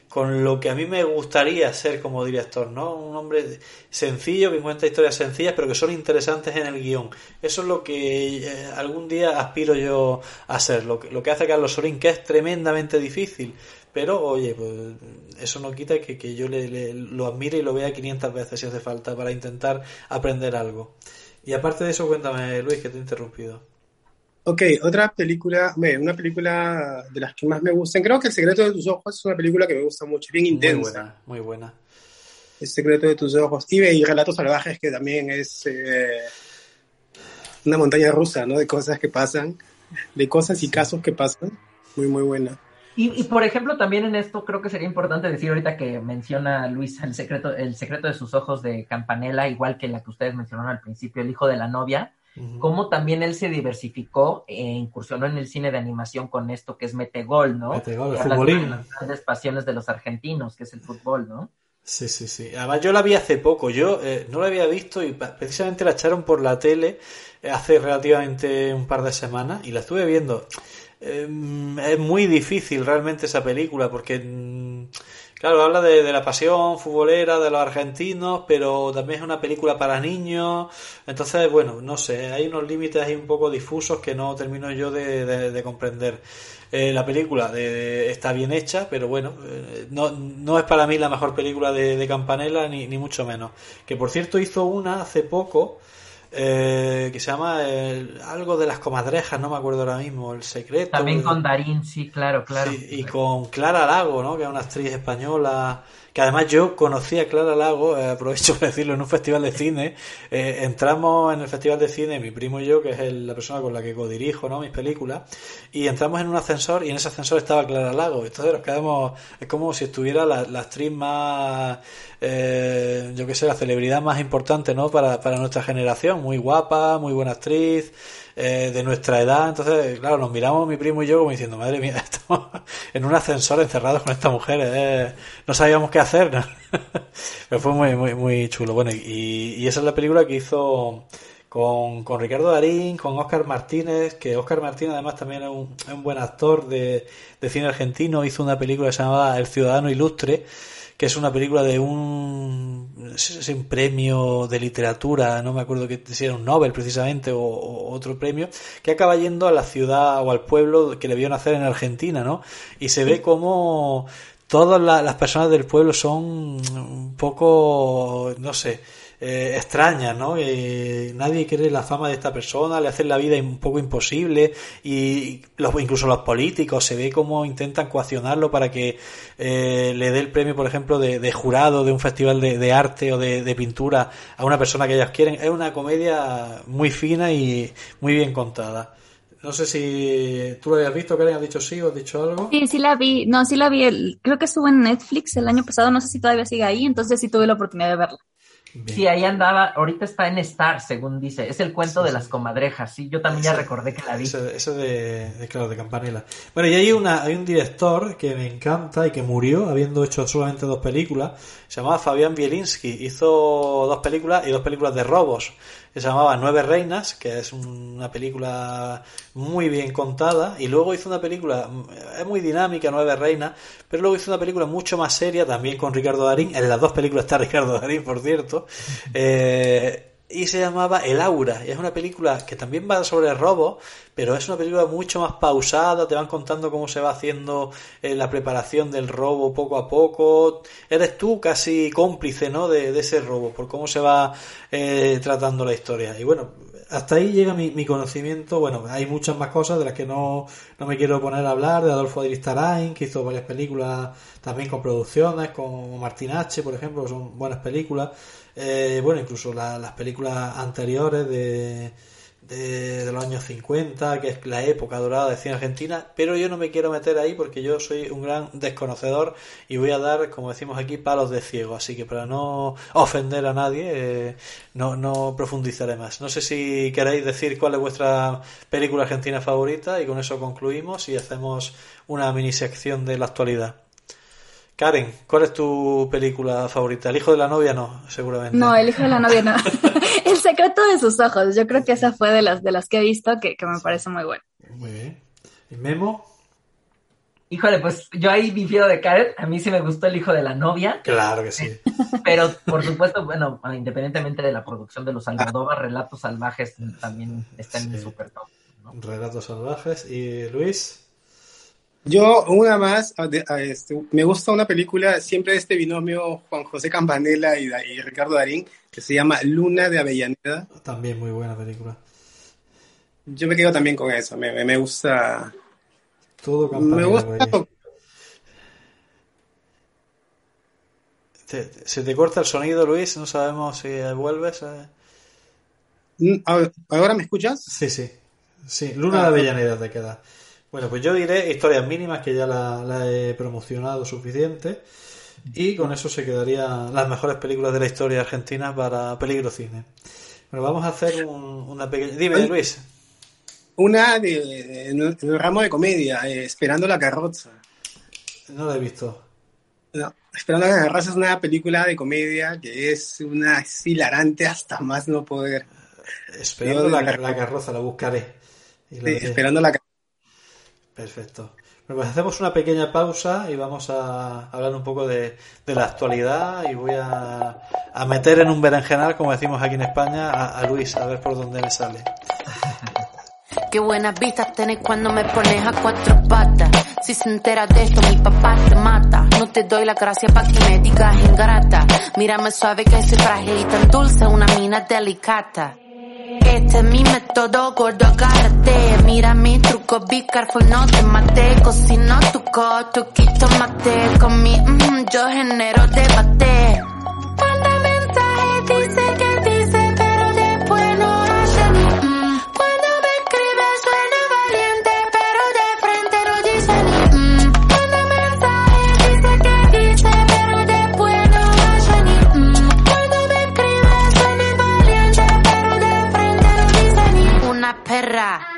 con lo que a mí me gustaría ser como director, ¿no? Un hombre sencillo que cuenta historias sencillas pero que son interesantes en el guion. Eso es lo que eh, algún día aspiro yo a ser, lo que, lo que hace Carlos Sorín, que es tremendamente difícil. Pero, oye, pues eso no quita que, que yo le, le- lo admire y lo vea 500 veces si hace falta para intentar aprender algo. Y aparte de eso, cuéntame, Luis, que te he interrumpido. Ok, otra película, una película de las que más me gustan. Creo que El secreto de tus ojos es una película que me gusta mucho, bien Muy intensa. buena, muy buena. El secreto de tus ojos. Y, y Relatos salvajes, que también es eh, una montaña rusa, ¿no? De cosas que pasan, de cosas y casos que pasan. Muy, muy buena. Y, y, por ejemplo, también en esto creo que sería importante decir ahorita que menciona Luis el secreto, el secreto de sus ojos de Campanella, igual que la que ustedes mencionaron al principio, el hijo de la novia, Cómo también él se diversificó e incursionó en el cine de animación con esto que es Metegol, ¿no? Metegol, el futbolín. de las grandes pasiones de los argentinos, que es el fútbol, ¿no? Sí, sí, sí. Además, yo la vi hace poco. Yo eh, no la había visto y precisamente la echaron por la tele eh, hace relativamente un par de semanas y la estuve viendo. Eh, es muy difícil realmente esa película porque, mm, claro, habla de, de la pasión futbolera de los argentinos, pero también es una película para niños. Entonces, bueno, no sé, hay unos límites ahí un poco difusos que no termino yo de, de- de comprender. Eh, la película está bien hecha, pero bueno, eh, no, no es para mí la mejor película de, de Campanella, ni, ni mucho menos. Que por cierto hizo una hace poco, eh, que se llama el- algo de las comadrejas, no me acuerdo ahora mismo, El Secreto. También con Darín, sí, claro, claro. Sí, y con Clara Lago, ¿no? Que es una actriz española. Que además yo conocí a Clara Lago, eh, aprovecho para decirlo, en un festival de cine. Eh, entramos en el festival de cine, mi primo y yo, que es el- la persona con la que codirijo, ¿no? Mis películas. Y entramos en un ascensor y en ese ascensor estaba Clara Lago. Entonces nos quedamos, es como si estuviera la, actriz más, eh, yo qué sé, la celebridad más importante, ¿no? Para, para nuestra generación. Muy guapa, muy buena actriz eh, de nuestra edad. Entonces, claro, nos miramos mi primo y yo como diciendo, madre mía, estamos en un ascensor encerrados con esta mujer. eh, no sabíamos qué hacer. Pero fue muy, muy, muy chulo. Bueno, y, y esa es la película que hizo con, con Ricardo Darín, con Óscar Martínez, que Óscar Martínez además también es un, es un buen actor de, de cine argentino. Hizo una película llamaba El Ciudadano Ilustre que es una película de un, es un premio de literatura, no me acuerdo que si era un Nobel precisamente o, o otro premio, que acaba yendo a la ciudad o al pueblo que le vio nacer en Argentina, ¿no? Y se ve como todas la- las personas del pueblo son un poco, no sé, eh, extrañas, ¿no? Y nadie quiere la fama de esta persona, le hacen la vida un poco imposible y los, incluso los políticos se ve cómo intentan coaccionarlo para que eh, le dé el premio, por ejemplo, de, jurado de un festival de, arte o de, pintura a una persona que ellos quieren. Es una comedia muy fina y muy bien contada. No sé si tú lo habías visto, Karen, has dicho sí o has dicho algo. Sí, sí la vi. No, sí la vi. Creo que estuvo en Netflix el año pasado. No sé si todavía sigue ahí. Entonces sí tuve la oportunidad de verla. Sí, ahí andaba, ahorita está en Star, según dice. Es el cuento de las comadrejas, sí, yo también ya recordé que la vi. Ese de, de, claro, de Campanella. Bueno, y hay, una, hay un director que me encanta y que murió habiendo hecho solamente dos películas. Se llamaba Fabián Bielinski. Hizo dos películas y dos películas de robos. Se llamaba Nueve Reinas, que es una película muy bien contada. Y luego hizo una película, es muy dinámica, Nueve Reinas. Pero luego hizo una película mucho más seria, también con Ricardo Darín. En las dos películas está Ricardo Darín, por cierto. Eh, y se llamaba El Aura. Y es una película que también va sobre robo, pero es una película mucho más pausada, te van contando cómo se va haciendo eh, la preparación del robo poco a poco. Eres tú casi cómplice, ¿no? De, de ese robo, por cómo se va eh, tratando la historia. Y bueno, hasta ahí llega mi, mi, conocimiento. Bueno, hay muchas más cosas de las que no, no me quiero poner a hablar. De Adolfo Aristarain, que hizo varias películas también con producciones, con Martín H., por ejemplo, son buenas películas. Eh, bueno, incluso la, las películas anteriores de, de, de, los años 50, que es la época dorada de cine argentina, pero yo no me quiero meter ahí porque yo soy un gran desconocedor y voy a dar, como decimos aquí, palos de ciego, así que para no ofender a nadie, eh, no, no profundizaré más. No sé si queréis decir cuál es vuestra película argentina favorita y con eso concluimos y hacemos una mini sección de la actualidad. Karen, ¿cuál es tu película favorita? ¿El hijo de la novia no, seguramente? No, el hijo de la novia no. el secreto de sus ojos. Yo creo que esa fue de las de las que he visto que, que me parece muy buena. Muy bien. ¿Y Memo? Híjole, pues yo ahí difiero de Karen. A mí sí me gustó el hijo de la novia. Claro que sí. Pero por supuesto, bueno, independientemente de la producción de los Almodóvar, Relatos Salvajes también está en mi super top. ¿no? Relatos Salvajes. ¿Y Luis? Yo, una más, este, me gusta una película siempre de este binomio Juan José Campanella y, y, Ricardo Darín, que se llama Luna de Avellaneda. También muy buena película. Yo me quedo también con eso, me, me gusta. Todo Campanella. Me gusta. Te, se te corta el sonido, Luis, no sabemos si vuelves. Eh... ¿Ahora me escuchas? Sí, sí. Sí, Luna ah, de Avellaneda te queda. Bueno, pues yo diré historias mínimas que ya la, la, he promocionado suficiente y con eso se quedarían las mejores películas de la historia argentina para Peligro Cine. Bueno, vamos a hacer un, una pequeña... Dime, Luis. Una de, ramo de comedia, eh, Esperando la carroza. No la he visto. No, Esperando la carroza es una película de comedia que es una es hilarante hasta más no poder. Esperando la, la, carroza, la buscaré. Sí, esperando la carroza. Perfecto. Bueno, pues hacemos una pequeña pausa y vamos a hablar un poco de, de la actualidad y voy a, a, meter en un berenjenal, como decimos aquí en España, a, Luis, a ver por dónde me sale. Este es mi método, gordo, agárrate. Mira mi truco, be no te mate. Cocino tu coto, quito mate. Con mi mm, yo genero debate.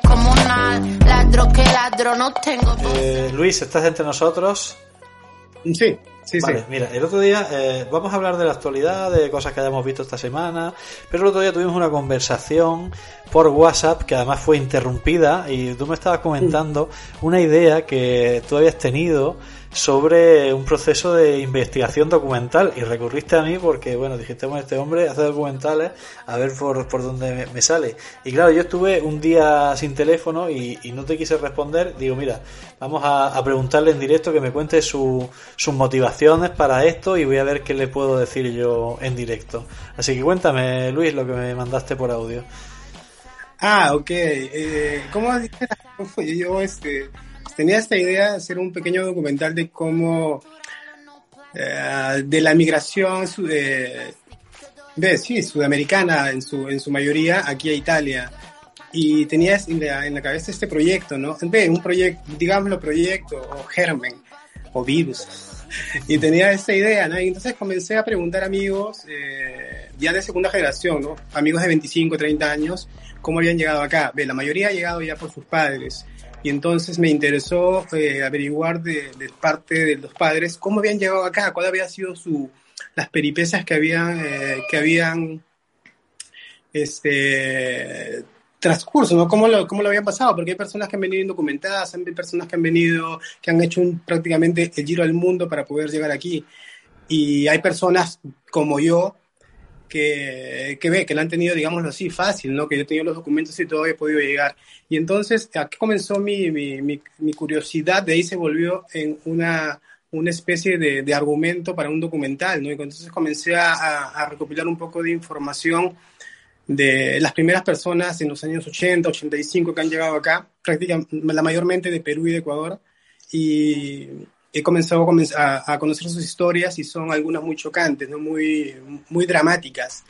comunal, ladro que ladro, no tengo eh, Luis, ¿estás entre nosotros? Sí, sí, vale, sí. Mira, el otro día eh, vamos a hablar de la actualidad, de cosas que hayamos visto esta semana, pero el otro día tuvimos una conversación por WhatsApp que además fue interrumpida y tú me estabas comentando una idea que tú habías tenido sobre un proceso de investigación documental y recurriste a mí porque, bueno, dijiste, bueno, este hombre hace documentales, a ver por, por dónde me, sale. Y claro, yo estuve un día sin teléfono y, no te quise responder, digo, mira, vamos a, preguntarle en directo que me cuente su, sus motivaciones para esto y voy a ver qué le puedo decir yo en directo. Así que cuéntame, Luis, lo que me mandaste por audio. Ah, ok. Eh, ¿Cómo fue? Yo, este tenía esta idea de hacer un pequeño documental de cómo eh, de la migración de, de, sí, sudamericana en su, en su mayoría aquí a Italia. Y tenía en la, en la cabeza este proyecto, ¿no? Un proyecto, digámoslo proyecto, o germen, o virus, y tenía esa idea, ¿no? Y entonces comencé a preguntar a amigos, eh, ya de segunda generación, ¿no? Amigos de 25, 30 años, cómo habían llegado acá. Ve, la mayoría ha llegado ya por sus padres. Y entonces me interesó eh, averiguar de, de parte de los padres cómo habían llegado acá, cuál había sido su, las peripecias que habían, eh, que habían este, transcurso, ¿no? ¿Cómo lo, ¿Cómo lo habían pasado? Porque hay personas que han venido indocumentadas, hay personas que han venido, que han hecho un, prácticamente el giro al mundo para poder llegar aquí. Y hay personas como yo que, que ve, que lo han tenido, digámoslo así, fácil, ¿no? Que yo he tenido los documentos y todo he podido llegar. Y entonces, aquí comenzó mi, mi, mi, mi curiosidad, de ahí se volvió en una, una especie de, de, argumento para un documental, ¿no? Y entonces comencé a, a, recopilar un poco de información de las primeras personas en los años 80, 85 que han llegado acá, prácticamente la mayormente de Perú y de Ecuador, y he comenzado a, a, conocer sus historias y son algunas muy chocantes, ¿no? muy, muy dramáticas.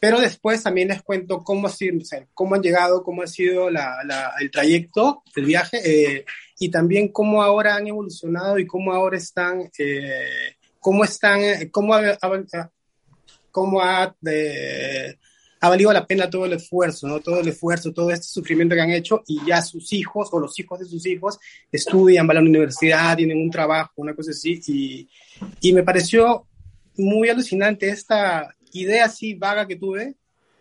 Pero después también les cuento cómo, ha sido, o sea, cómo han llegado, cómo ha sido la, la, el trayecto del viaje eh, y también cómo ahora han evolucionado y cómo ahora están, eh, cómo están, cómo ha, cómo ha eh, ha valido la pena todo el esfuerzo, ¿no? Todo el esfuerzo, todo este sufrimiento que han hecho y ya sus hijos o los hijos de sus hijos estudian, van a la universidad, tienen un trabajo, una cosa así. Y, y me pareció muy alucinante esta idea así vaga que tuve.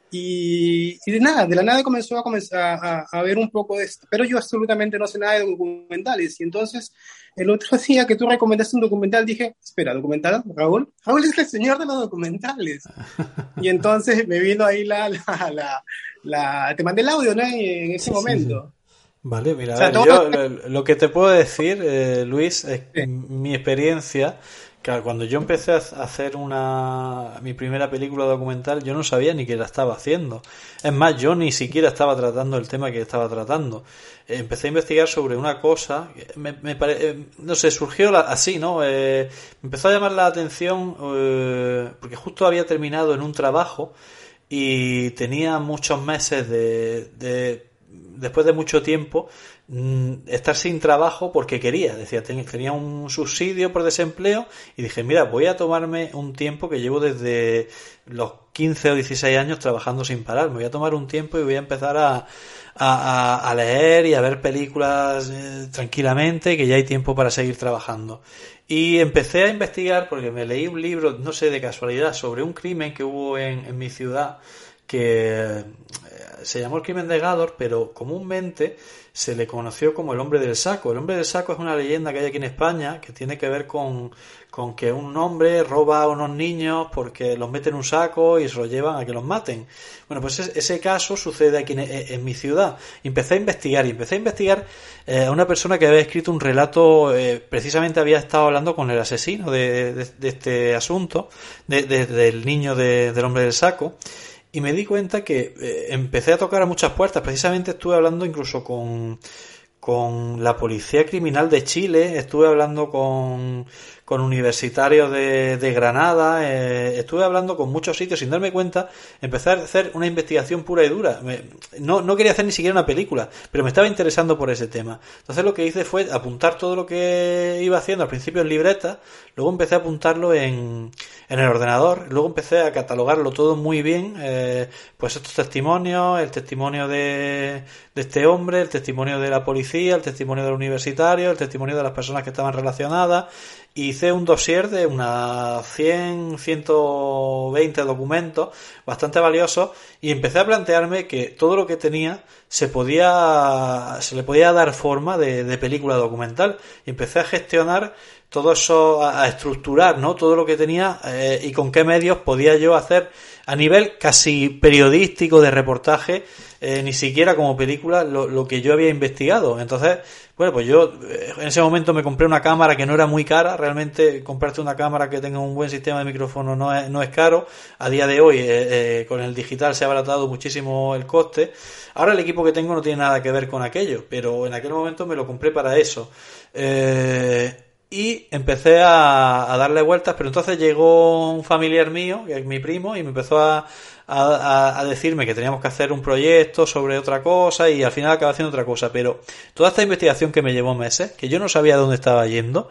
Y, y de nada, de la nada comenzó a, comenzar a, a, ver un poco de esto. Pero yo absolutamente no sé nada de documentales. Y entonces el otro día que tú recomendaste un documental, dije, espera, ¿documental? Raúl. Raúl es el señor de los documentales. y entonces me vino ahí la, la, la, la te mandé el audio, ¿no? En ese sí, momento. Sí, sí. Vale, mira, o sea, ver, yo lo, lo, que te puedo decir, eh, Luis, es mi experiencia Claro, cuando yo empecé a hacer una mi primera película documental, yo no sabía ni que la estaba haciendo. Es más, yo ni siquiera estaba tratando el tema que estaba tratando. Empecé a investigar sobre una cosa, pare... no sé, surgió así, ¿no? Eh, me empezó a llamar la atención eh, porque justo había terminado en un trabajo y tenía muchos meses de, de después de mucho tiempo estar sin trabajo porque quería, decía, tenía un subsidio por desempleo y dije, mira, voy a tomarme un tiempo que llevo desde los 15 o 16 años trabajando sin parar, me voy a tomar un tiempo y voy a empezar a, leer y a ver películas eh, tranquilamente, que ya hay tiempo para seguir trabajando. Y empecé a investigar porque me leí un libro, no sé, de casualidad, sobre un crimen que hubo en mi ciudad que se llamó el crimen de Gador, pero comúnmente se le conoció como el hombre del saco. El hombre del saco es una leyenda que hay aquí en España que tiene que ver con, que un hombre roba a unos niños porque los mete en un saco y se los llevan a que los maten. Bueno, pues ese caso sucede aquí en, en mi ciudad. Empecé a investigar y empecé a investigar eh, a una persona que había escrito un relato, eh, precisamente había estado hablando con el asesino de, de, de este asunto, de, del niño del hombre del saco y me di cuenta que eh, empecé a tocar a muchas puertas. Precisamente estuve hablando incluso con, con la Policía Criminal de Chile, estuve hablando con, con universitarios de, de Granada, eh, estuve hablando con muchos sitios sin darme cuenta, empecé a hacer una investigación pura y dura. Me, no, no quería hacer ni siquiera una película, pero me estaba interesando por ese tema. Entonces lo que hice fue apuntar todo lo que iba haciendo al principio en libreta, luego empecé a apuntarlo en, en el ordenador, luego empecé a catalogarlo todo muy bien, eh, pues estos testimonios, el testimonio de, de este hombre, el testimonio de la policía, el testimonio del universitario, el testimonio de las personas que estaban relacionadas, hice un dossier de unas 100, 120 documentos bastante valiosos y empecé a plantearme que todo lo que tenía se podía, se le podía dar forma de, de película documental. Y empecé a gestionar todo eso, a, estructurar, ¿no? Todo lo que tenía eh, y con qué medios podía yo hacer a nivel casi periodístico de reportaje, eh, ni siquiera como película, lo, lo, que yo había investigado. Entonces, bueno, pues yo eh, en ese momento me compré una cámara que no era muy cara. Realmente comprarte una cámara que tenga un buen sistema de micrófono no es, no es caro. A día de hoy, con el digital se ha abaratado muchísimo el coste. Ahora el equipo que tengo no tiene nada que ver con aquello, pero en aquel momento me lo compré para eso. Eh, y empecé a, darle vueltas, pero entonces llegó un familiar mío, que es mi primo, y me empezó a, a, a, decirme que teníamos que hacer un proyecto sobre otra cosa y al final acabé haciendo otra cosa. Pero toda esta investigación que me llevó meses, que yo no sabía dónde estaba yendo,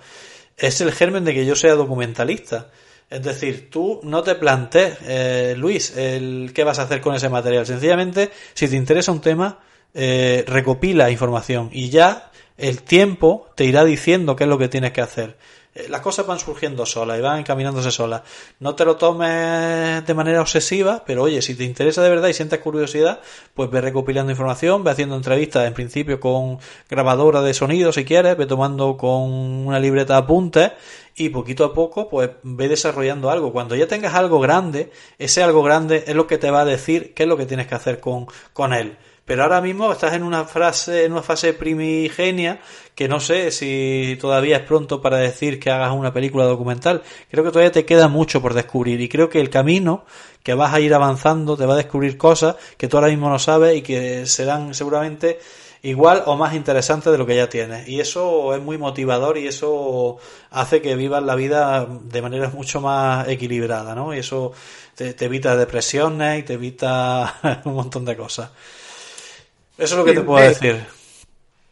es el germen de que yo sea documentalista. Es decir, tú no te plantees, eh, Luis, el qué vas a hacer con ese material. Sencillamente, si te interesa un tema, eh, recopila información y ya el tiempo te irá diciendo qué es lo que tienes que hacer. Eh, Las cosas van surgiendo solas y van encaminándose solas. No te lo tomes de manera obsesiva, pero oye, si te interesa de verdad y sientes curiosidad, pues ve recopilando información, ve haciendo entrevistas en principio con grabadora de sonido si quieres, ve tomando con una libreta de apuntes y poquito a poco pues ve desarrollando algo. Cuando ya tengas algo grande, ese algo grande es lo que te va a decir qué es lo que tienes que hacer con, con él. Pero ahora mismo estás en una frase, en una fase primigenia que no sé si todavía es pronto para decir que hagas una película documental. Creo que todavía te queda mucho por descubrir y creo que el camino que vas a ir avanzando te va a descubrir cosas que tú ahora mismo no sabes y que serán seguramente igual o más interesantes de lo que ya tienes. Y eso es muy motivador y eso hace que vivas la vida de manera mucho más equilibrada, ¿no? Y eso te, te evita depresiones y te evita un montón de cosas. Eso es lo que te puedo decir.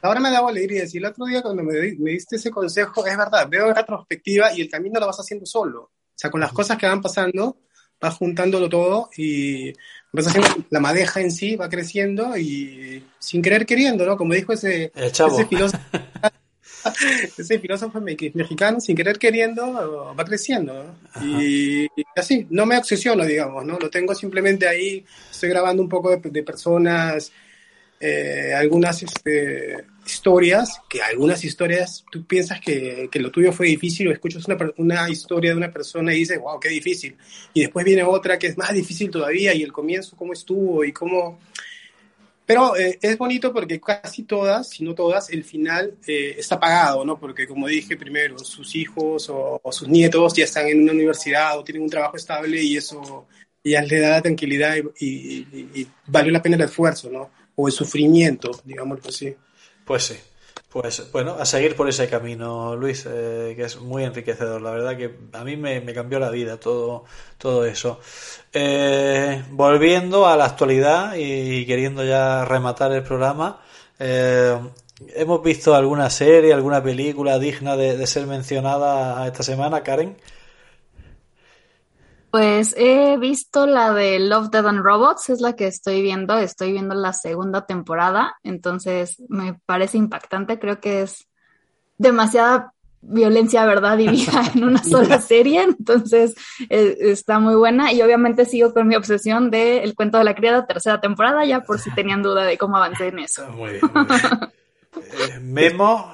Ahora me daba alegría decir, el otro día cuando me, me diste ese consejo, es verdad, veo en retrospectiva y el camino lo vas haciendo solo. O sea, con las cosas que van pasando, vas juntándolo todo y vas haciendo la madeja en sí, va creciendo y sin querer queriendo, ¿no? Como dijo ese, ese filósofo, ese filósofo me- mexicano, sin querer queriendo, va creciendo, ¿no? Y, y así, no me obsesiono, digamos, ¿no? Lo tengo simplemente ahí, estoy grabando un poco de, de personas, eh, algunas este, historias, que algunas historias tú piensas que, que lo tuyo fue difícil o escuchas una, una historia de una persona y dices, wow, qué difícil. Y después viene otra que es más difícil todavía y el comienzo, cómo estuvo y cómo... Pero eh, es bonito porque casi todas, si no todas, el final eh, está pagado, ¿no? Porque como dije primero, sus hijos o, o sus nietos ya están en una universidad o tienen un trabajo estable y eso ya les da la tranquilidad y, y, y- y valió la pena el esfuerzo, ¿no? O el sufrimiento, digámoslo así. Pues sí. Pues bueno, a seguir por ese camino, Luis, eh, que es muy enriquecedor. La verdad que a mí me, cambió la vida todo, todo eso. Eh, volviendo a la actualidad y queriendo ya rematar el programa, eh, ¿hemos visto alguna serie, alguna película digna de, de ser mencionada esta semana, Karen? Pues he visto la de Love, Dead and Robots, es la que estoy viendo, estoy viendo la segunda temporada, entonces me parece impactante, creo que es demasiada violencia, verdad, y vida en una sola serie, entonces eh, está muy buena y obviamente sigo con mi obsesión de El cuento de la criada, tercera temporada, ya por si tenían duda de cómo avancé en eso. Muy bien, muy bien. Eh, Memo,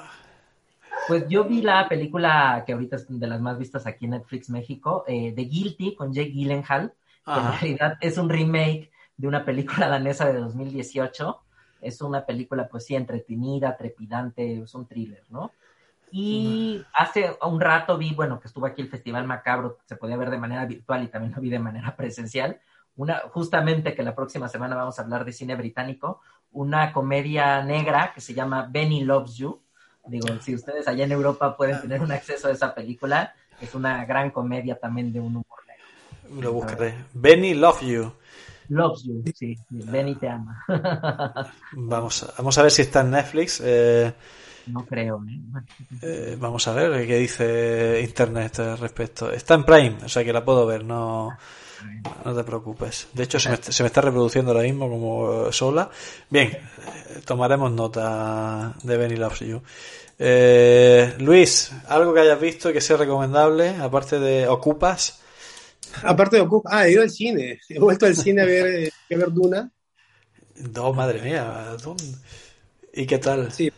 Pues yo vi la película que ahorita es de las más vistas aquí en Netflix México, eh, The Guilty, con Jake Gyllenhaal, que en realidad es un remake de una película danesa de 2018. Es una película, pues sí, entretenida, trepidante, es un thriller, ¿no? Y hace un rato vi, bueno, que estuvo aquí el Festival Macabro, se podía ver de manera virtual y también lo vi de manera presencial. Una, justamente que la próxima semana vamos a hablar de cine británico, una comedia negra que se llama Benny Loves You. Digo, si ustedes allá en Europa pueden tener un acceso a esa película, es una gran comedia también de un humor negro. lo buscaré. Benny Love You. Loves You, sí, Benny te ama. Vamos a, vamos a ver si está en Netflix. eh, no creo, ¿eh? Eh, vamos a ver qué dice Internet al respecto. Está en Prime, o sea que la puedo ver, no, no te preocupes. De hecho, se me, se me está reproduciendo ahora mismo como eh, sola. Bien, eh, tomaremos nota de Benny Loves You. Eh, Luis, algo que hayas visto que sea recomendable, aparte de Ocupas. Aparte de Ocupa, ah, he ido al cine, he vuelto al cine a ver, eh, a ver Duna. No, madre mía. ¿y qué tal? Sí.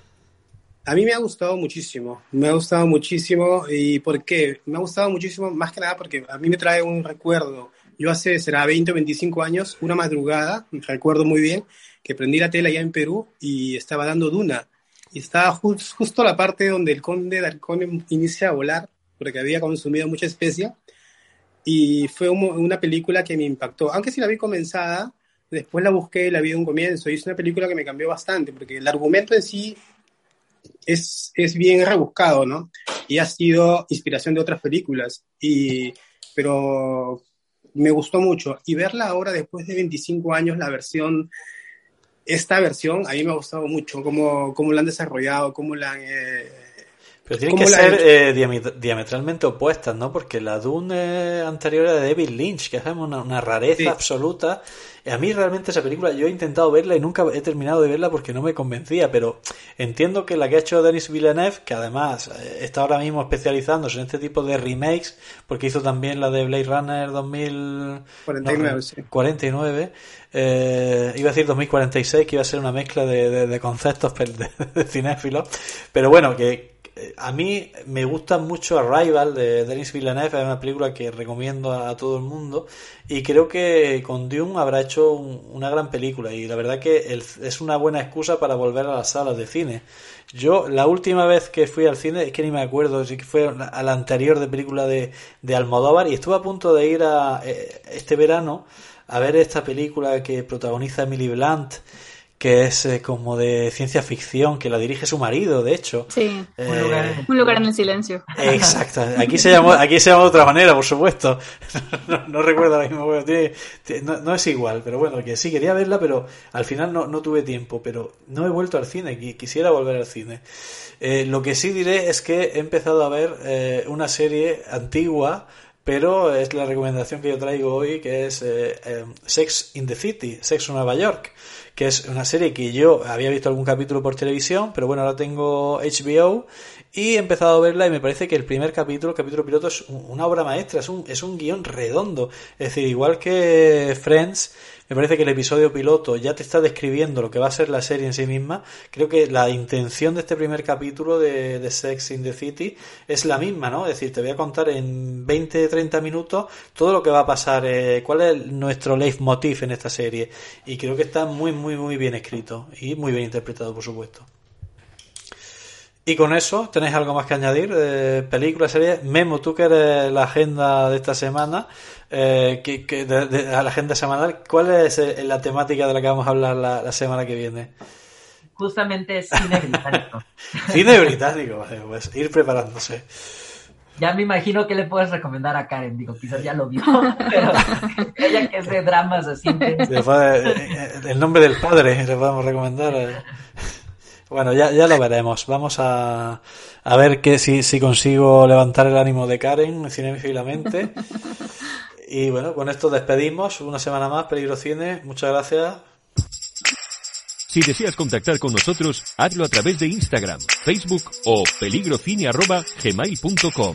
A mí me ha gustado muchísimo, me ha gustado muchísimo. ¿Y por qué? Me ha gustado muchísimo, más que nada porque a mí me trae un recuerdo. Yo hace, será 20 o 25 años, una madrugada, me recuerdo muy bien, que prendí la tele allá en Perú y estaba dando Duna. Y estaba jus- justo la parte donde el conde de Halcón inicia a volar, porque había consumido mucha especia. Y fue un- una película que me impactó. Aunque si la vi comenzada, después la busqué y la vi de un comienzo. Y es una película que me cambió bastante, porque el argumento en sí es, es bien rebuscado, ¿no? Y ha sido inspiración de otras películas. Y, pero me gustó mucho. Y verla ahora, después de 25 años, la versión, esta versión, a mí me ha gustado mucho, cómo, cómo la han desarrollado, cómo la han... eh, Pero tienen ¿Cómo que ser eh, diamet- diametralmente opuestas, ¿no? Porque la Dune eh, anterior era de David Lynch, que es una, una rareza Sí. absoluta. A mí realmente esa película, yo he intentado verla y nunca he terminado de verla porque no me convencía, pero entiendo que la que ha hecho Denis Villeneuve, que además eh, está ahora mismo especializándose en este tipo de remakes, porque hizo también la de Blade Runner 2049, Pues 49, sí. 49 eh, iba a decir 2046, que iba a ser una mezcla de, de- de conceptos de, de cinéfilos, pero bueno, que a mí me gusta mucho Arrival de Denis Villeneuve, es una película que recomiendo a, todo el mundo y creo que con Dune habrá hecho un- una gran película y la verdad que el- es una buena excusa para volver a las salas de cine. Yo la última vez que fui al cine, es que ni me acuerdo, si fue a la anterior de película de, de Almodóvar y estuve a punto de ir a eh, este verano a ver esta película que protagoniza Emily Blunt, que es eh, como de ciencia ficción, que la dirige su marido, de hecho. Sí. Eh, Un lugar en el- Un lugar en el silencio. Exacto, aquí se llama, aquí se llama de otra manera, por supuesto. No, no recuerdo ahora mismo, bueno, tiene- tiene- no, no es igual, pero bueno, que sí quería verla, pero al final no, no tuve tiempo, pero no he vuelto al cine, qui- quisiera volver al cine. Eh, lo que sí diré es que he empezado a ver eh, una serie antigua, pero es la recomendación que yo traigo hoy, que es eh, eh, Sex in the City, Sexo en Nueva York, que es una serie que yo había visto algún capítulo por televisión, pero bueno, ahora tengo HBO y he empezado a verla y me parece que el primer capítulo, el capítulo piloto, es un- una obra maestra, es un, es un guion redondo. Es decir, igual que Friends, me parece que el episodio piloto ya te está describiendo lo que va a ser la serie en sí misma. Creo que la intención de este primer capítulo de, Sex in the City es la misma, ¿no? Es decir, te voy a contar en 20-30 minutos todo lo que va a pasar, eh, cuál es nuestro leitmotiv en esta serie. Y creo que está muy, muy, muy bien escrito y muy bien interpretado, por supuesto. Y con eso, ¿tenéis algo más que añadir? Eh, películas, series. Memo, tú que eres la agenda de esta semana, eh, que, que de, de- a la agenda semanal, ¿cuál es eh, la temática de la que vamos a hablar la, la semana que viene? Justamente cine británico. Cine británico, pues ir preparándose. Ya me imagino que le puedes recomendar a Karen, digo, quizás ya lo vio, pero ella que es de dramas así eh, el nombre del padre, le podemos recomendar. Bueno, ya, ya lo veremos. Vamos a, a ver que si, si consigo levantar el ánimo de Karen cinéfilamente. Y bueno, con esto despedimos. Una semana más, Peligro Cine. Muchas gracias. Si deseas contactar con nosotros, hazlo a través de Instagram, Facebook o peligrocine@gmail.com.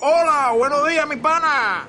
Hola, buenos días, mi pana.